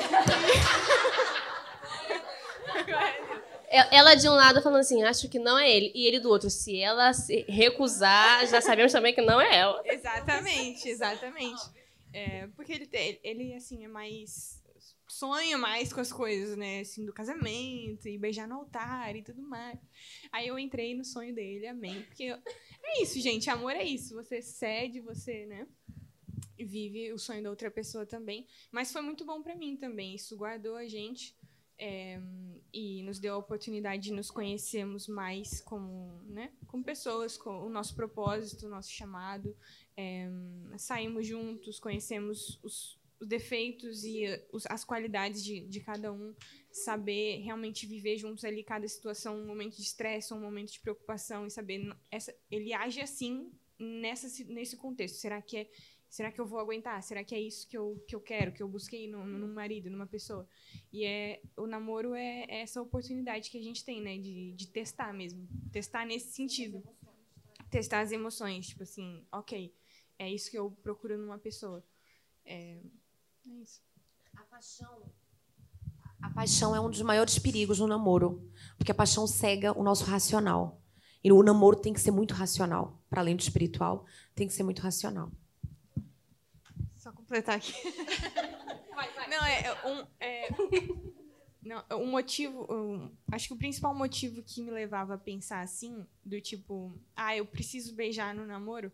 Ela de um lado falando assim, acho que não é ele. E ele do outro, se ela se recusar, já sabemos também que não é ela. Exatamente, exatamente. É, porque ele, ele, assim, é mais. Sonha mais com as coisas, né? Assim, do casamento e beijar no altar e tudo mais. Aí eu entrei no sonho dele, amém. Porque é isso, gente. Amor é isso. Você cede, você, né? vive o sonho da outra pessoa também. Mas foi muito bom para mim também. Isso guardou a gente é, e nos deu a oportunidade de nos conhecermos mais como, né, como pessoas, com o nosso propósito, o nosso chamado, é, saímos juntos, conhecemos os, os defeitos e os, as qualidades de, de cada um, saber realmente viver juntos ali cada situação, um momento de estresse, um momento de preocupação e saber essa, ele age assim nessa, nesse contexto. Será que é será que eu vou aguentar? Será que é isso que eu, que eu quero, que eu busquei num, num marido, numa pessoa? E é o namoro é, é essa oportunidade que a gente tem, né, de, de testar mesmo, testar nesse sentido, testar as emoções, tipo assim, ok, é isso que eu procuro numa pessoa. É, é isso. A paixão. A paixão é um dos maiores perigos no namoro, porque a paixão cega o nosso racional. E o namoro tem que ser muito racional, para além do espiritual, tem que ser muito racional. Só completar aqui. (laughs) Vai, vai. Não, é, é um. É, não, um motivo. Um, acho que o principal motivo que me levava a pensar assim, do tipo, ah, eu preciso beijar no namoro,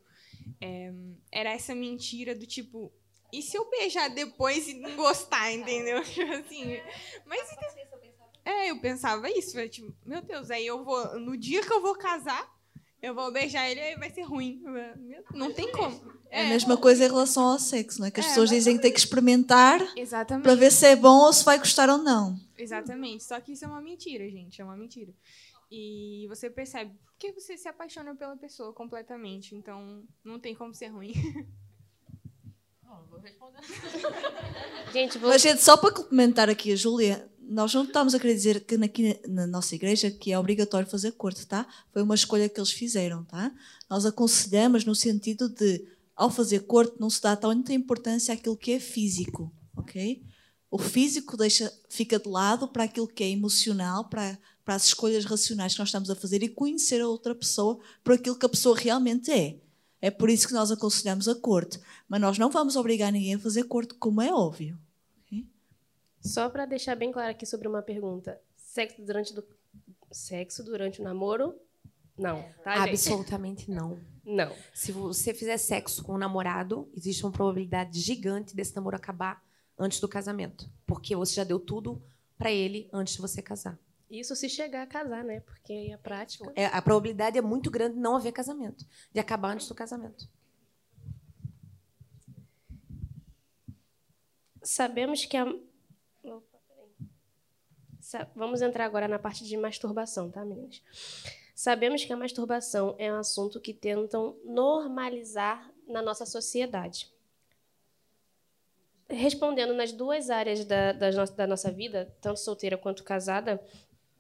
é, era essa mentira do tipo, e se eu beijar depois e não gostar, entendeu? (laughs) Tipo assim. Mas. É, eu pensava isso. Eu, tipo, meu Deus, aí eu vou. No dia que eu vou casar, eu vou beijar ele e vai ser ruim. Não tem como. É a mesma coisa em relação ao sexo, não é? Que as é, pessoas dizem que tem que experimentar Exatamente. para ver se é bom ou se vai gostar ou não. Exatamente. Só que isso é uma mentira, gente. É uma mentira. E você percebe que você se apaixona pela pessoa completamente. Então, não tem como ser ruim. (laughs) vou responder. (laughs) gente, vou... Mas, gente, só para complementar aqui a Júlia, nós não estamos a querer dizer que aqui na nossa igreja que é obrigatório fazer corte, tá? Foi uma escolha que eles fizeram, tá? Nós aconselhamos no sentido de, ao fazer corte, não se dá tanta importância àquilo que é físico, ok? O físico deixa, fica de lado para aquilo que é emocional, para, para as escolhas racionais que nós estamos a fazer e conhecer a outra pessoa por aquilo que a pessoa realmente é. É por isso que nós aconselhamos a corte. Mas nós não vamos obrigar ninguém a fazer corte, como é óbvio. Só para deixar bem claro aqui sobre uma pergunta: sexo durante, do... sexo durante o namoro? Não, tá, Absolutamente gente? não. Não. Se você fizer sexo com um namorado, existe uma probabilidade gigante desse namoro acabar antes do casamento. Porque você já deu tudo para ele antes de você casar. Isso se chegar a casar, né? Porque a prática. É, a probabilidade é muito grande de não haver casamento, de acabar antes do casamento. Sabemos que a. Vamos entrar agora na parte de masturbação, tá, meninas? Sabemos que a masturbação é um assunto que tentam normalizar na nossa sociedade. Respondendo nas duas áreas da, da, da nossa vida, tanto solteira quanto casada,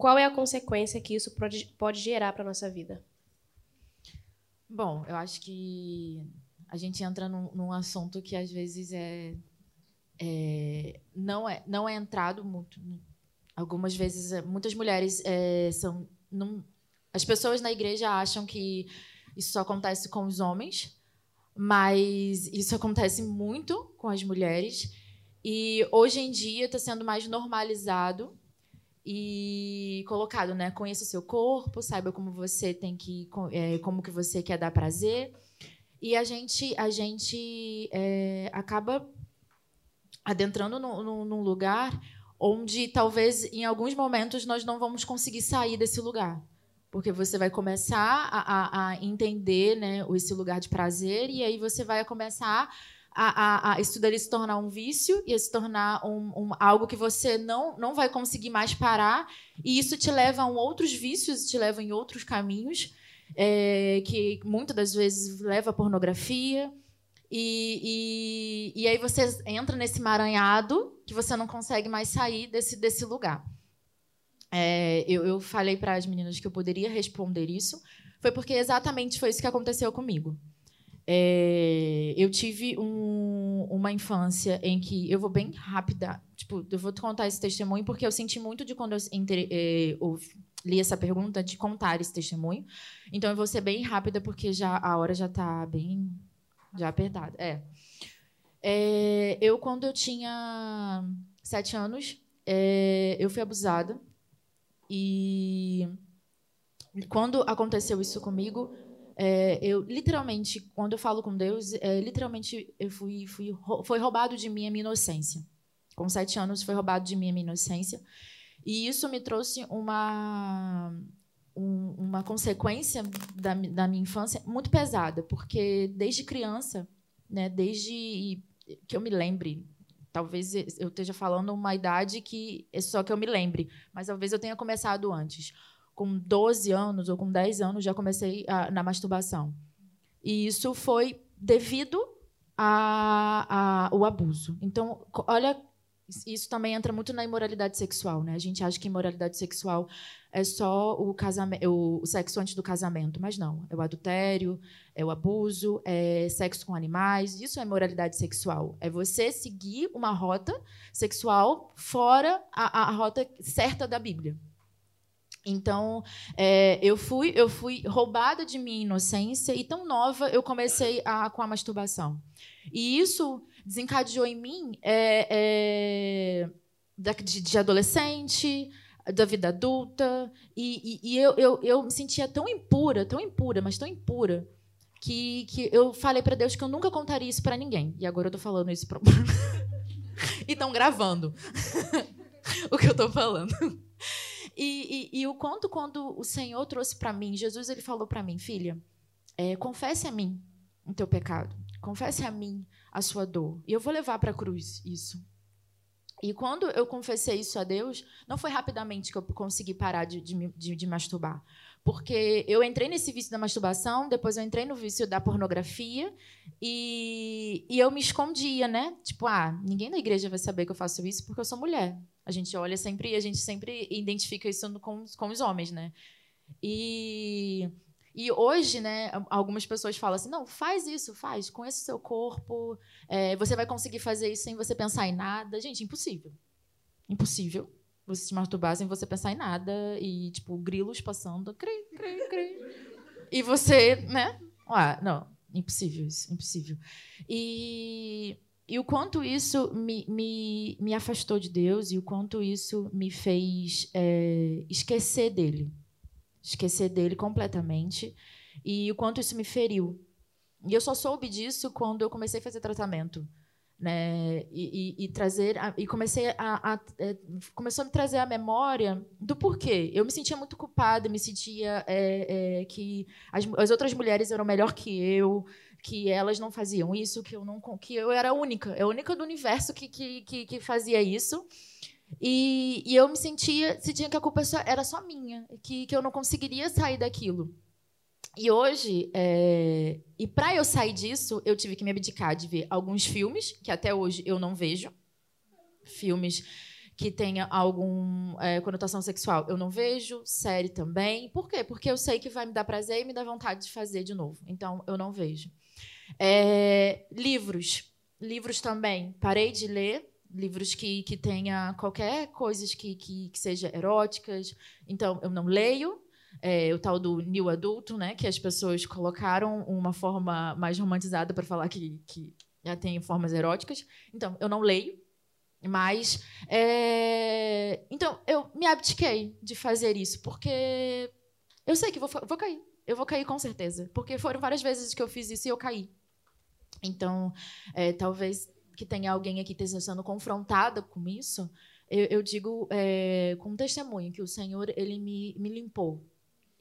qual é a consequência que isso pode, gerar para a nossa vida? Bom, eu acho que a gente entra num, num assunto que às vezes é, é, não é não é entrado muito. Algumas vezes, é, muitas mulheres é, são. Não, as pessoas na igreja acham que isso só acontece com os homens, mas isso acontece muito com as mulheres. E hoje em dia está sendo mais normalizado e colocado, né? Conheça o seu corpo, saiba como você tem que, é, como que você quer dar prazer. E a gente, a gente é, acaba adentrando no, no, num lugar onde talvez em alguns momentos nós não vamos conseguir sair desse lugar. Porque você vai começar a, a, a entender né, esse lugar de prazer e aí você vai começar a, a, a, isso dele se tornar um vício e se tornar um, um, algo que você não, não vai conseguir mais parar. E isso te leva a um outros vícios, te leva em outros caminhos, é, que muitas das vezes leva à pornografia. E, e, e aí você entra nesse maranhado que você não consegue mais sair desse, desse lugar. É, eu, eu falei para as meninas que eu poderia responder isso, foi porque exatamente foi isso que aconteceu comigo. É, eu tive um, uma infância em que eu vou bem rápida, tipo, eu vou te contar esse testemunho porque eu senti muito de quando eu, entre, é, eu li essa pergunta de contar esse testemunho. Então eu vou ser bem rápida porque já a hora já está bem já apertada. É. é. eu quando eu tinha sete anos, é, eu fui abusada e quando aconteceu isso comigo é, eu literalmente, quando eu falo com Deus, é, literalmente eu fui, fui, foi roubado de mim a minha inocência. Com sete anos foi roubado de mim a minha inocência. E isso me trouxe uma um, uma consequência da, da minha infância muito pesada, porque desde criança, né, desde que eu me lembre, talvez eu esteja falando uma idade que é só que eu me lembre, mas talvez eu tenha começado antes. Com 12 anos ou com 10 anos já comecei a, na masturbação. E isso foi devido ao abuso. Então, olha isso também entra muito na imoralidade sexual, né? A gente acha que imoralidade sexual é só o o sexo antes do casamento, mas não. É o adultério, é o abuso, é sexo com animais. Isso é imoralidade sexual. É você seguir uma rota sexual fora a, a rota certa da Bíblia. Então, é, eu fui eu fui roubada de minha inocência e tão nova eu comecei a, com a masturbação. E isso desencadeou em mim é, é, de, de, adolescente, da vida adulta. E, e, e eu, eu, eu, me sentia tão impura, tão impura, mas tão impura, que, que eu falei para Deus que eu nunca contaria isso para ninguém. E agora eu tô falando isso para. (laughs) e estão gravando (laughs) o que eu tô falando. E, e, o quanto quando o Senhor trouxe para mim, Jesus ele falou para mim, filha, é, confesse a mim o teu pecado, confesse a mim a sua dor. E eu vou levar para a cruz isso. E quando eu confessei isso a Deus, não foi rapidamente que eu consegui parar de, de, de, de, masturbar. Porque eu entrei nesse vício da masturbação, depois eu entrei no vício da pornografia e, e eu me escondia, né? Tipo, ah, ninguém da igreja vai saber que eu faço isso porque eu sou mulher. A gente olha sempre, a gente sempre identifica isso com, com os homens, né? E e hoje, né, algumas pessoas falam assim: não, faz isso, faz, conheça o seu corpo, é, você vai conseguir fazer isso sem você pensar em nada. Gente, impossível. Impossível você se masturbar sem você pensar em nada e, tipo, grilos passando, cri, cri, cri. E você, né? Ah, não, impossível isso, impossível. E, e o quanto isso me, me, me afastou de Deus e o quanto isso me fez é, esquecer dele esquecer dele completamente e o quanto isso me feriu. E eu só soube disso quando eu comecei a fazer tratamento, né? E, e, e trazer a, e comecei a, a, é, começou a me trazer a memória do porquê. Eu me sentia muito culpada, me sentia é, é, que as, as outras mulheres eram melhor que eu, que elas não faziam isso, que eu não que eu era a única, é a única do universo que, que, que, que fazia isso. E, e eu me sentia, sentia que a culpa era só minha, que, que eu não conseguiria sair daquilo. E hoje, é... e para eu sair disso, eu tive que me abdicar de ver alguns filmes, que até hoje eu não vejo. Filmes que tenha alguma é, conotação sexual, eu não vejo. Série também. Por quê? Porque eu sei que vai me dar prazer e me dá vontade de fazer de novo. Então, eu não vejo. É... livros. Livros também. Parei de ler livros que, que tenha qualquer coisas que, que, que seja eróticas. Então, eu não leio. É, o tal do new adulto, né, que as pessoas colocaram uma forma mais romantizada para falar que, que já tem formas eróticas. Então, eu não leio, mas é... então eu me abdiquei de fazer isso porque eu sei que vou, vou cair, eu vou cair com certeza, porque foram várias vezes que eu fiz isso e eu caí. Então, é, talvez que tenha alguém aqui sendo confrontada com isso, eu, eu digo é, com testemunho que o Senhor ele me, me limpou,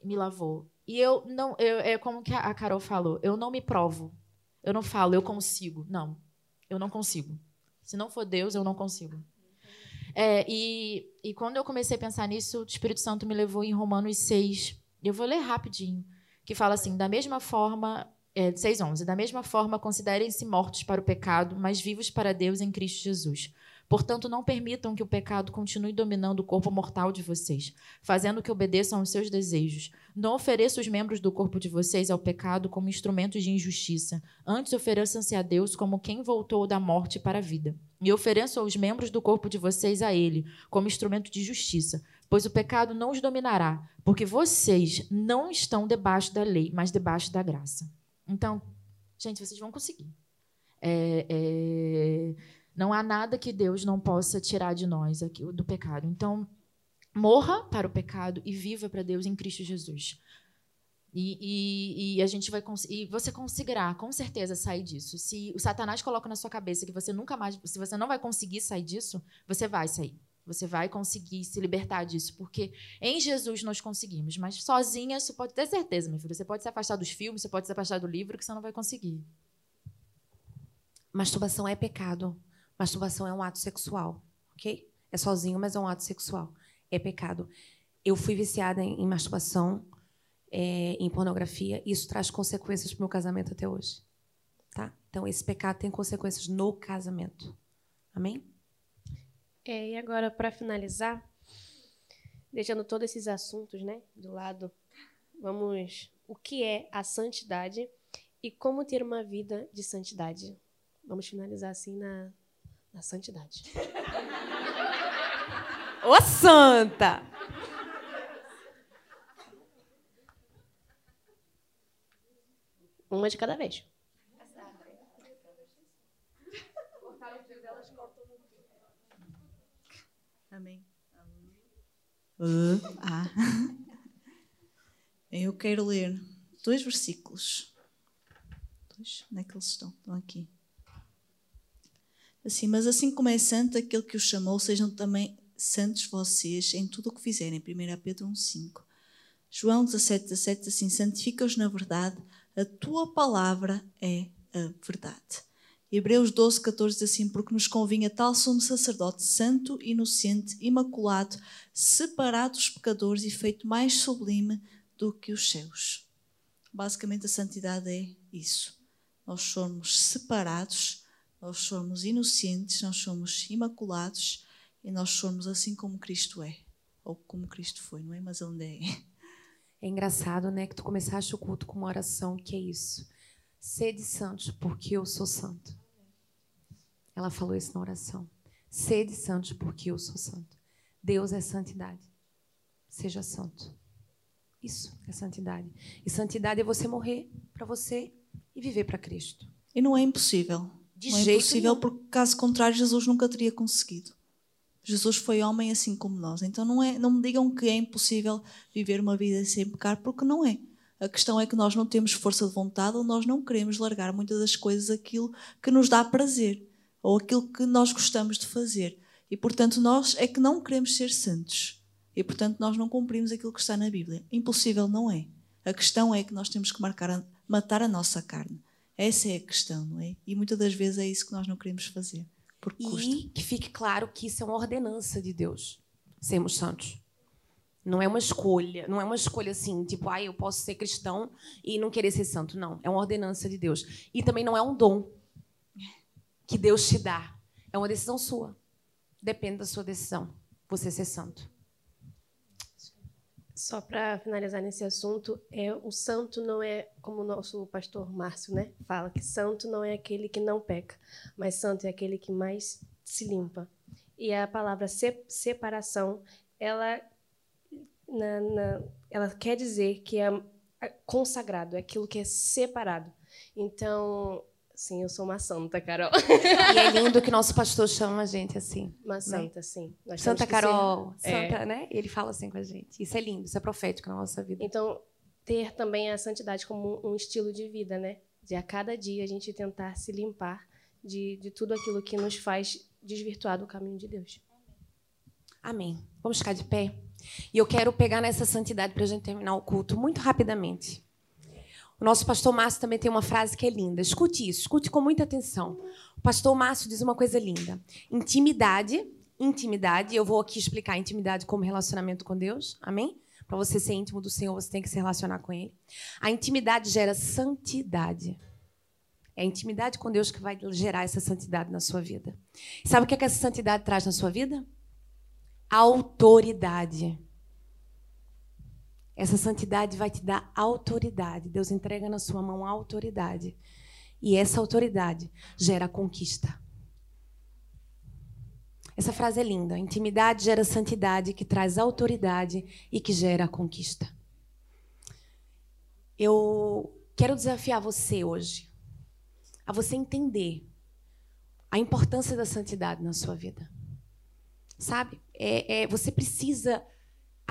me lavou. E eu não, eu, é como que a Carol falou, eu não me provo. Eu não falo, eu consigo. Não, eu não consigo. Se não for Deus, eu não consigo. É, e, e quando eu comecei a pensar nisso, o Espírito Santo me levou em Romanos 6. Eu vou ler rapidinho. Que fala assim: da mesma forma, é, 6,11. Da mesma forma, considerem-se mortos para o pecado, mas vivos para Deus em Cristo Jesus. Portanto, não permitam que o pecado continue dominando o corpo mortal de vocês, fazendo que obedeçam aos seus desejos. Não ofereça os membros do corpo de vocês ao pecado como instrumentos de injustiça. Antes, ofereçam-se a Deus como quem voltou da morte para a vida. E ofereçam os membros do corpo de vocês a Ele, como instrumento de justiça. Pois o pecado não os dominará, porque vocês não estão debaixo da lei, mas debaixo da graça. Então, gente, vocês vão conseguir. É, é, não há nada que Deus não possa tirar de nós aqui, do pecado. Então, morra para o pecado e viva para Deus em Cristo Jesus. E, e, e, a gente vai e você conseguirá com certeza sair disso. Se o Satanás coloca na sua cabeça que você nunca mais, se você não vai conseguir sair disso, você vai sair. Você vai conseguir se libertar disso, porque em Jesus nós conseguimos, mas sozinha você pode ter certeza, meu filho. Você pode se afastar dos filmes, você pode se afastar do livro, que você não vai conseguir. Masturbação é pecado. Masturbação é um ato sexual, ok? É sozinho, mas é um ato sexual. É pecado. Eu fui viciada em, masturbação, é, em pornografia. E isso traz consequências para o meu casamento até hoje. Tá? Então, esse pecado tem consequências no casamento. Amém? É, e agora, para finalizar, deixando todos esses assuntos né, do lado, vamos. O que é a santidade e como ter uma vida de santidade? Vamos finalizar assim na, na santidade. (laughs) Ô santa! Uma de cada vez. Amém. Uh, ah. (laughs) Eu quero ler dois versículos. Dois? Onde é que eles estão? Estão aqui. Assim, mas assim como é santo aquele que os chamou, sejam também santos vocês em tudo o que fizerem. 1 Pedro 1,5. João 17, 17, assim, santifica-os na verdade, a tua palavra é a verdade. Hebreus 12, 14 diz assim: Porque nos convinha tal sumo sacerdote, santo, inocente, imaculado, separado dos pecadores e feito mais sublime do que os céus. Basicamente, a santidade é isso. Nós somos separados, nós somos inocentes, nós somos imaculados e nós somos assim como Cristo é. Ou como Cristo foi, não é? Mas onde é? É engraçado, né, que tu começaste o culto com uma oração que é isso. Sede santos, porque eu sou santo. Ela falou isso na oração. Sede santos, porque eu sou santo. Deus é santidade. Seja santo. Isso é santidade. E santidade é você morrer para você e viver para Cristo. E não é impossível. De não é jeito impossível, nenhum. porque caso contrário, Jesus nunca teria conseguido. Jesus foi homem assim como nós. Então não, é, não me digam que é impossível viver uma vida sem pecar, porque não é. A questão é que nós não temos força de vontade ou nós não queremos largar muitas das coisas aquilo que nos dá prazer ou aquilo que nós gostamos de fazer. E portanto nós é que não queremos ser santos. E portanto nós não cumprimos aquilo que está na Bíblia. Impossível não é. A questão é que nós temos que marcar matar a nossa carne. Essa é a questão, não é? E muitas das vezes é isso que nós não queremos fazer. Porque custa. E que fique claro que isso é uma ordenança de Deus, sermos santos. Não é uma escolha, não é uma escolha assim, tipo, ah, eu posso ser cristão e não querer ser santo. Não, é uma ordenança de Deus. E também não é um dom que Deus te dá. É uma decisão sua. Depende da sua decisão, você ser santo. Só para finalizar nesse assunto, é o santo não é como o nosso pastor Márcio, né? Fala que santo não é aquele que não peca, mas santo é aquele que mais se limpa. E a palavra se- separação, ela na- na- ela quer dizer que é é consagrado, é aquilo que é separado. Então, sim, eu sou uma santa, Carol. E é lindo que (laughs) nosso pastor chama a gente assim. Uma santa, sim. Nós Santa ser- Carol, É. Santa, né? Ele fala assim com a gente. Isso é lindo, isso é profético na nossa vida. Então, ter também a santidade como um estilo de vida, né? De a cada dia a gente tentar se limpar de, de tudo aquilo que nos faz desvirtuar do caminho de Deus. Amém. Vamos ficar de pé? E eu quero pegar nessa santidade para a gente terminar o culto muito rapidamente. O nosso pastor Márcio também tem uma frase que é linda. Escute isso, escute com muita atenção. O pastor Márcio diz uma coisa linda. Intimidade, intimidade, eu vou aqui explicar intimidade como relacionamento com Deus. Amém? Para você ser íntimo do Senhor, você tem que se relacionar com Ele. A intimidade gera santidade. É a intimidade com Deus que vai gerar essa santidade na sua vida. Sabe o que, é que essa santidade traz na sua vida? autoridade. Essa santidade vai te dar autoridade. Deus entrega na sua mão a autoridade. E essa autoridade gera conquista. Essa frase é linda. Intimidade gera santidade, que traz autoridade e que gera conquista. Eu quero desafiar você hoje a você entender a importância da santidade na sua vida. Sabe? É, é, você precisa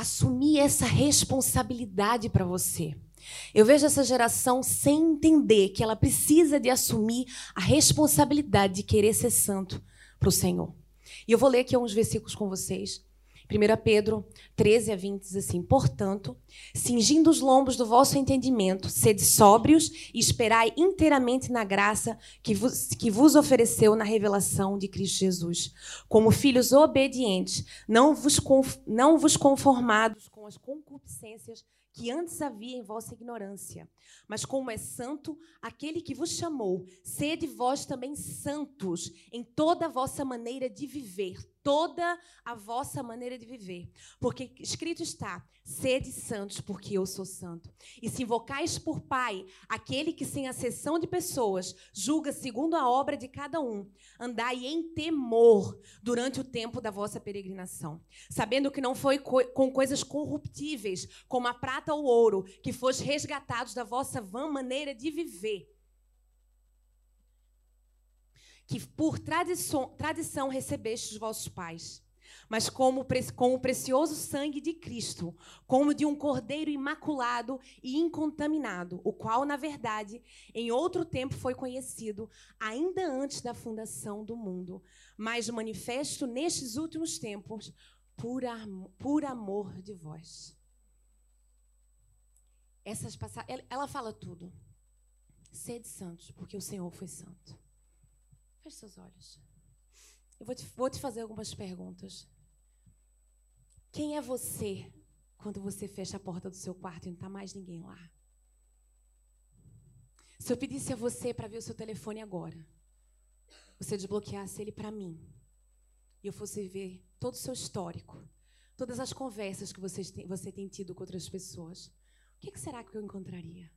assumir essa responsabilidade para você. Eu vejo essa geração sem entender que ela precisa de assumir a responsabilidade de querer ser santo para o Senhor. E eu vou ler aqui alguns versículos com vocês. 1 Pedro 13 a 20 diz assim: Portanto, cingindo os lombos do vosso entendimento, sede sóbrios e esperai inteiramente na graça que vos, que vos ofereceu na revelação de Cristo Jesus. Como filhos obedientes, não vos, não vos conformados com as concupiscências que antes havia em vossa ignorância. Mas como é santo aquele que vos chamou, sede vós também santos em toda a vossa maneira de viver, toda a vossa maneira de viver. Porque escrito está: sede santos, porque eu sou santo. E se invocais por Pai aquele que, sem acessão de pessoas, julga segundo a obra de cada um, andai em temor durante o tempo da vossa peregrinação, sabendo que não foi co com coisas corruptíveis, como a prata ou ouro, que foste resgatados da vossa vã maneira de viver que por tradição, tradição recebeste dos vossos pais, mas como com o precioso sangue de Cristo, como de um cordeiro imaculado e incontaminado, o qual, na verdade, em outro tempo foi conhecido, ainda antes da fundação do mundo, mas manifesto nestes últimos tempos por, por amor de vós. Essas passagens, ela fala tudo. Sede santos, porque o Senhor foi santo. Feche seus olhos. Eu vou te, vou te fazer algumas perguntas. Quem é você quando você fecha a porta do seu quarto e não está mais ninguém lá? Se eu pedisse a você para ver o seu telefone agora, você desbloqueasse ele para mim, e eu fosse ver todo o seu histórico, todas as conversas que você tem, você tem tido com outras pessoas, o que, que será que eu encontraria?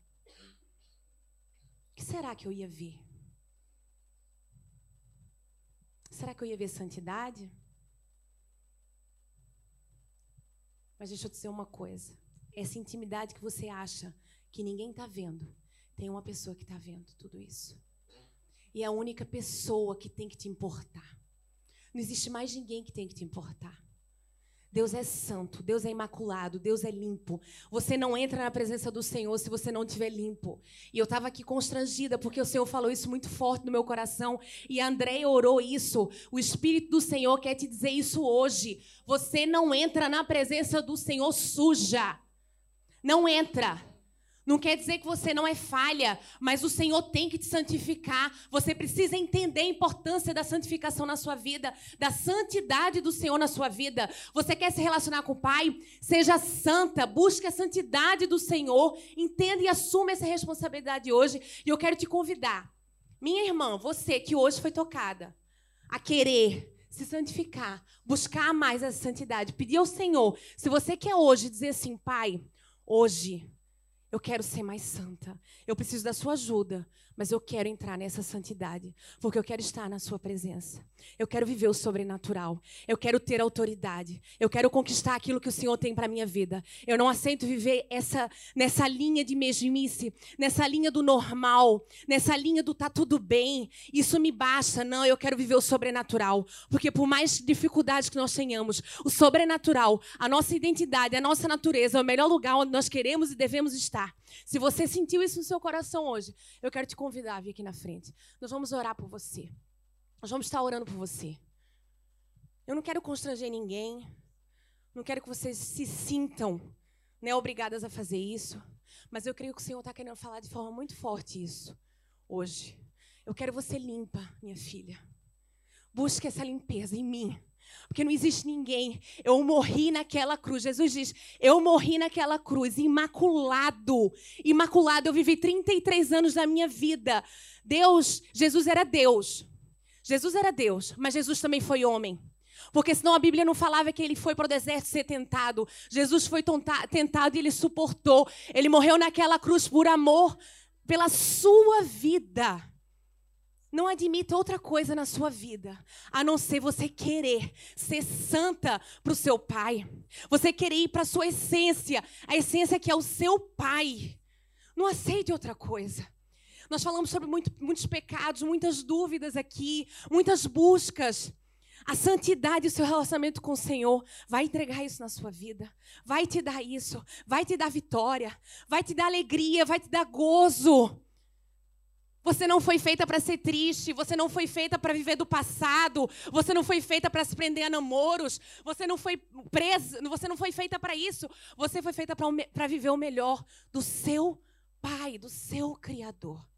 O que será que eu ia ver? Será que eu ia ver santidade? Mas deixa eu te dizer uma coisa. Essa intimidade que você acha que ninguém está vendo, tem uma pessoa que está vendo tudo isso. E é a única pessoa que tem que te importar. Não existe mais ninguém que tem que te importar. Deus é santo, Deus é imaculado, Deus é limpo. Você não entra na presença do Senhor se você não estiver limpo. E eu estava aqui constrangida porque o Senhor falou isso muito forte no meu coração e a André orou isso. O Espírito do Senhor quer te dizer isso hoje. Você não entra na presença do Senhor suja. Não entra. Não quer dizer que você não é falha, mas o Senhor tem que te santificar. Você precisa entender a importância da santificação na sua vida, da santidade do Senhor na sua vida. Você quer se relacionar com o Pai? Seja santa, busque a santidade do Senhor, entenda e assuma essa responsabilidade hoje. E eu quero te convidar, minha irmã, você que hoje foi tocada, a querer se santificar, buscar mais essa santidade, pedir ao Senhor. Se você quer hoje dizer assim, Pai, hoje eu quero ser mais santa. Eu preciso da sua ajuda, mas eu quero entrar nessa santidade, porque eu quero estar na sua presença. Eu quero viver o sobrenatural. Eu quero ter autoridade. Eu quero conquistar aquilo que o Senhor tem para minha vida. Eu não aceito viver essa nessa linha de mesmice, nessa linha do normal, nessa linha do tá tudo bem. Isso me basta. Não, eu quero viver o sobrenatural, porque por mais dificuldades que nós tenhamos, o sobrenatural, a nossa identidade, a nossa natureza é o melhor lugar onde nós queremos e devemos estar. Se você sentiu isso no seu coração hoje, eu quero te convidar a vir aqui na frente. Nós vamos orar por você. Nós vamos estar orando por você. Eu não quero constranger ninguém. Não quero que vocês se sintam né, obrigadas a fazer isso. Mas eu creio que o Senhor está querendo falar de forma muito forte isso hoje. Eu quero você limpa, minha filha. Busque essa limpeza em mim. Porque não existe ninguém. Eu morri naquela cruz. Jesus diz: Eu morri naquela cruz, imaculado. Imaculado. Eu vivi 33 anos da minha vida. Deus, Jesus era Deus. Jesus era Deus, mas Jesus também foi homem. Porque senão a Bíblia não falava que ele foi para o deserto ser tentado. Jesus foi tentado e ele suportou. Ele morreu naquela cruz por amor pela sua vida. Não admita outra coisa na sua vida, a não ser você querer ser santa para o seu pai. Você querer ir para a sua essência, a essência que é o seu pai. Não aceite outra coisa. Nós falamos sobre muito, muitos pecados, muitas dúvidas aqui, muitas buscas. A santidade o seu relacionamento com o Senhor vai entregar isso na sua vida. Vai te dar isso. Vai te dar vitória. Vai te dar alegria. Vai te dar gozo. Você não foi feita para ser triste, você não foi feita para viver do passado, você não foi feita para se prender a namoros, você não foi presa, você não foi feita para isso. Você foi feita para viver o melhor do seu Pai, do seu Criador.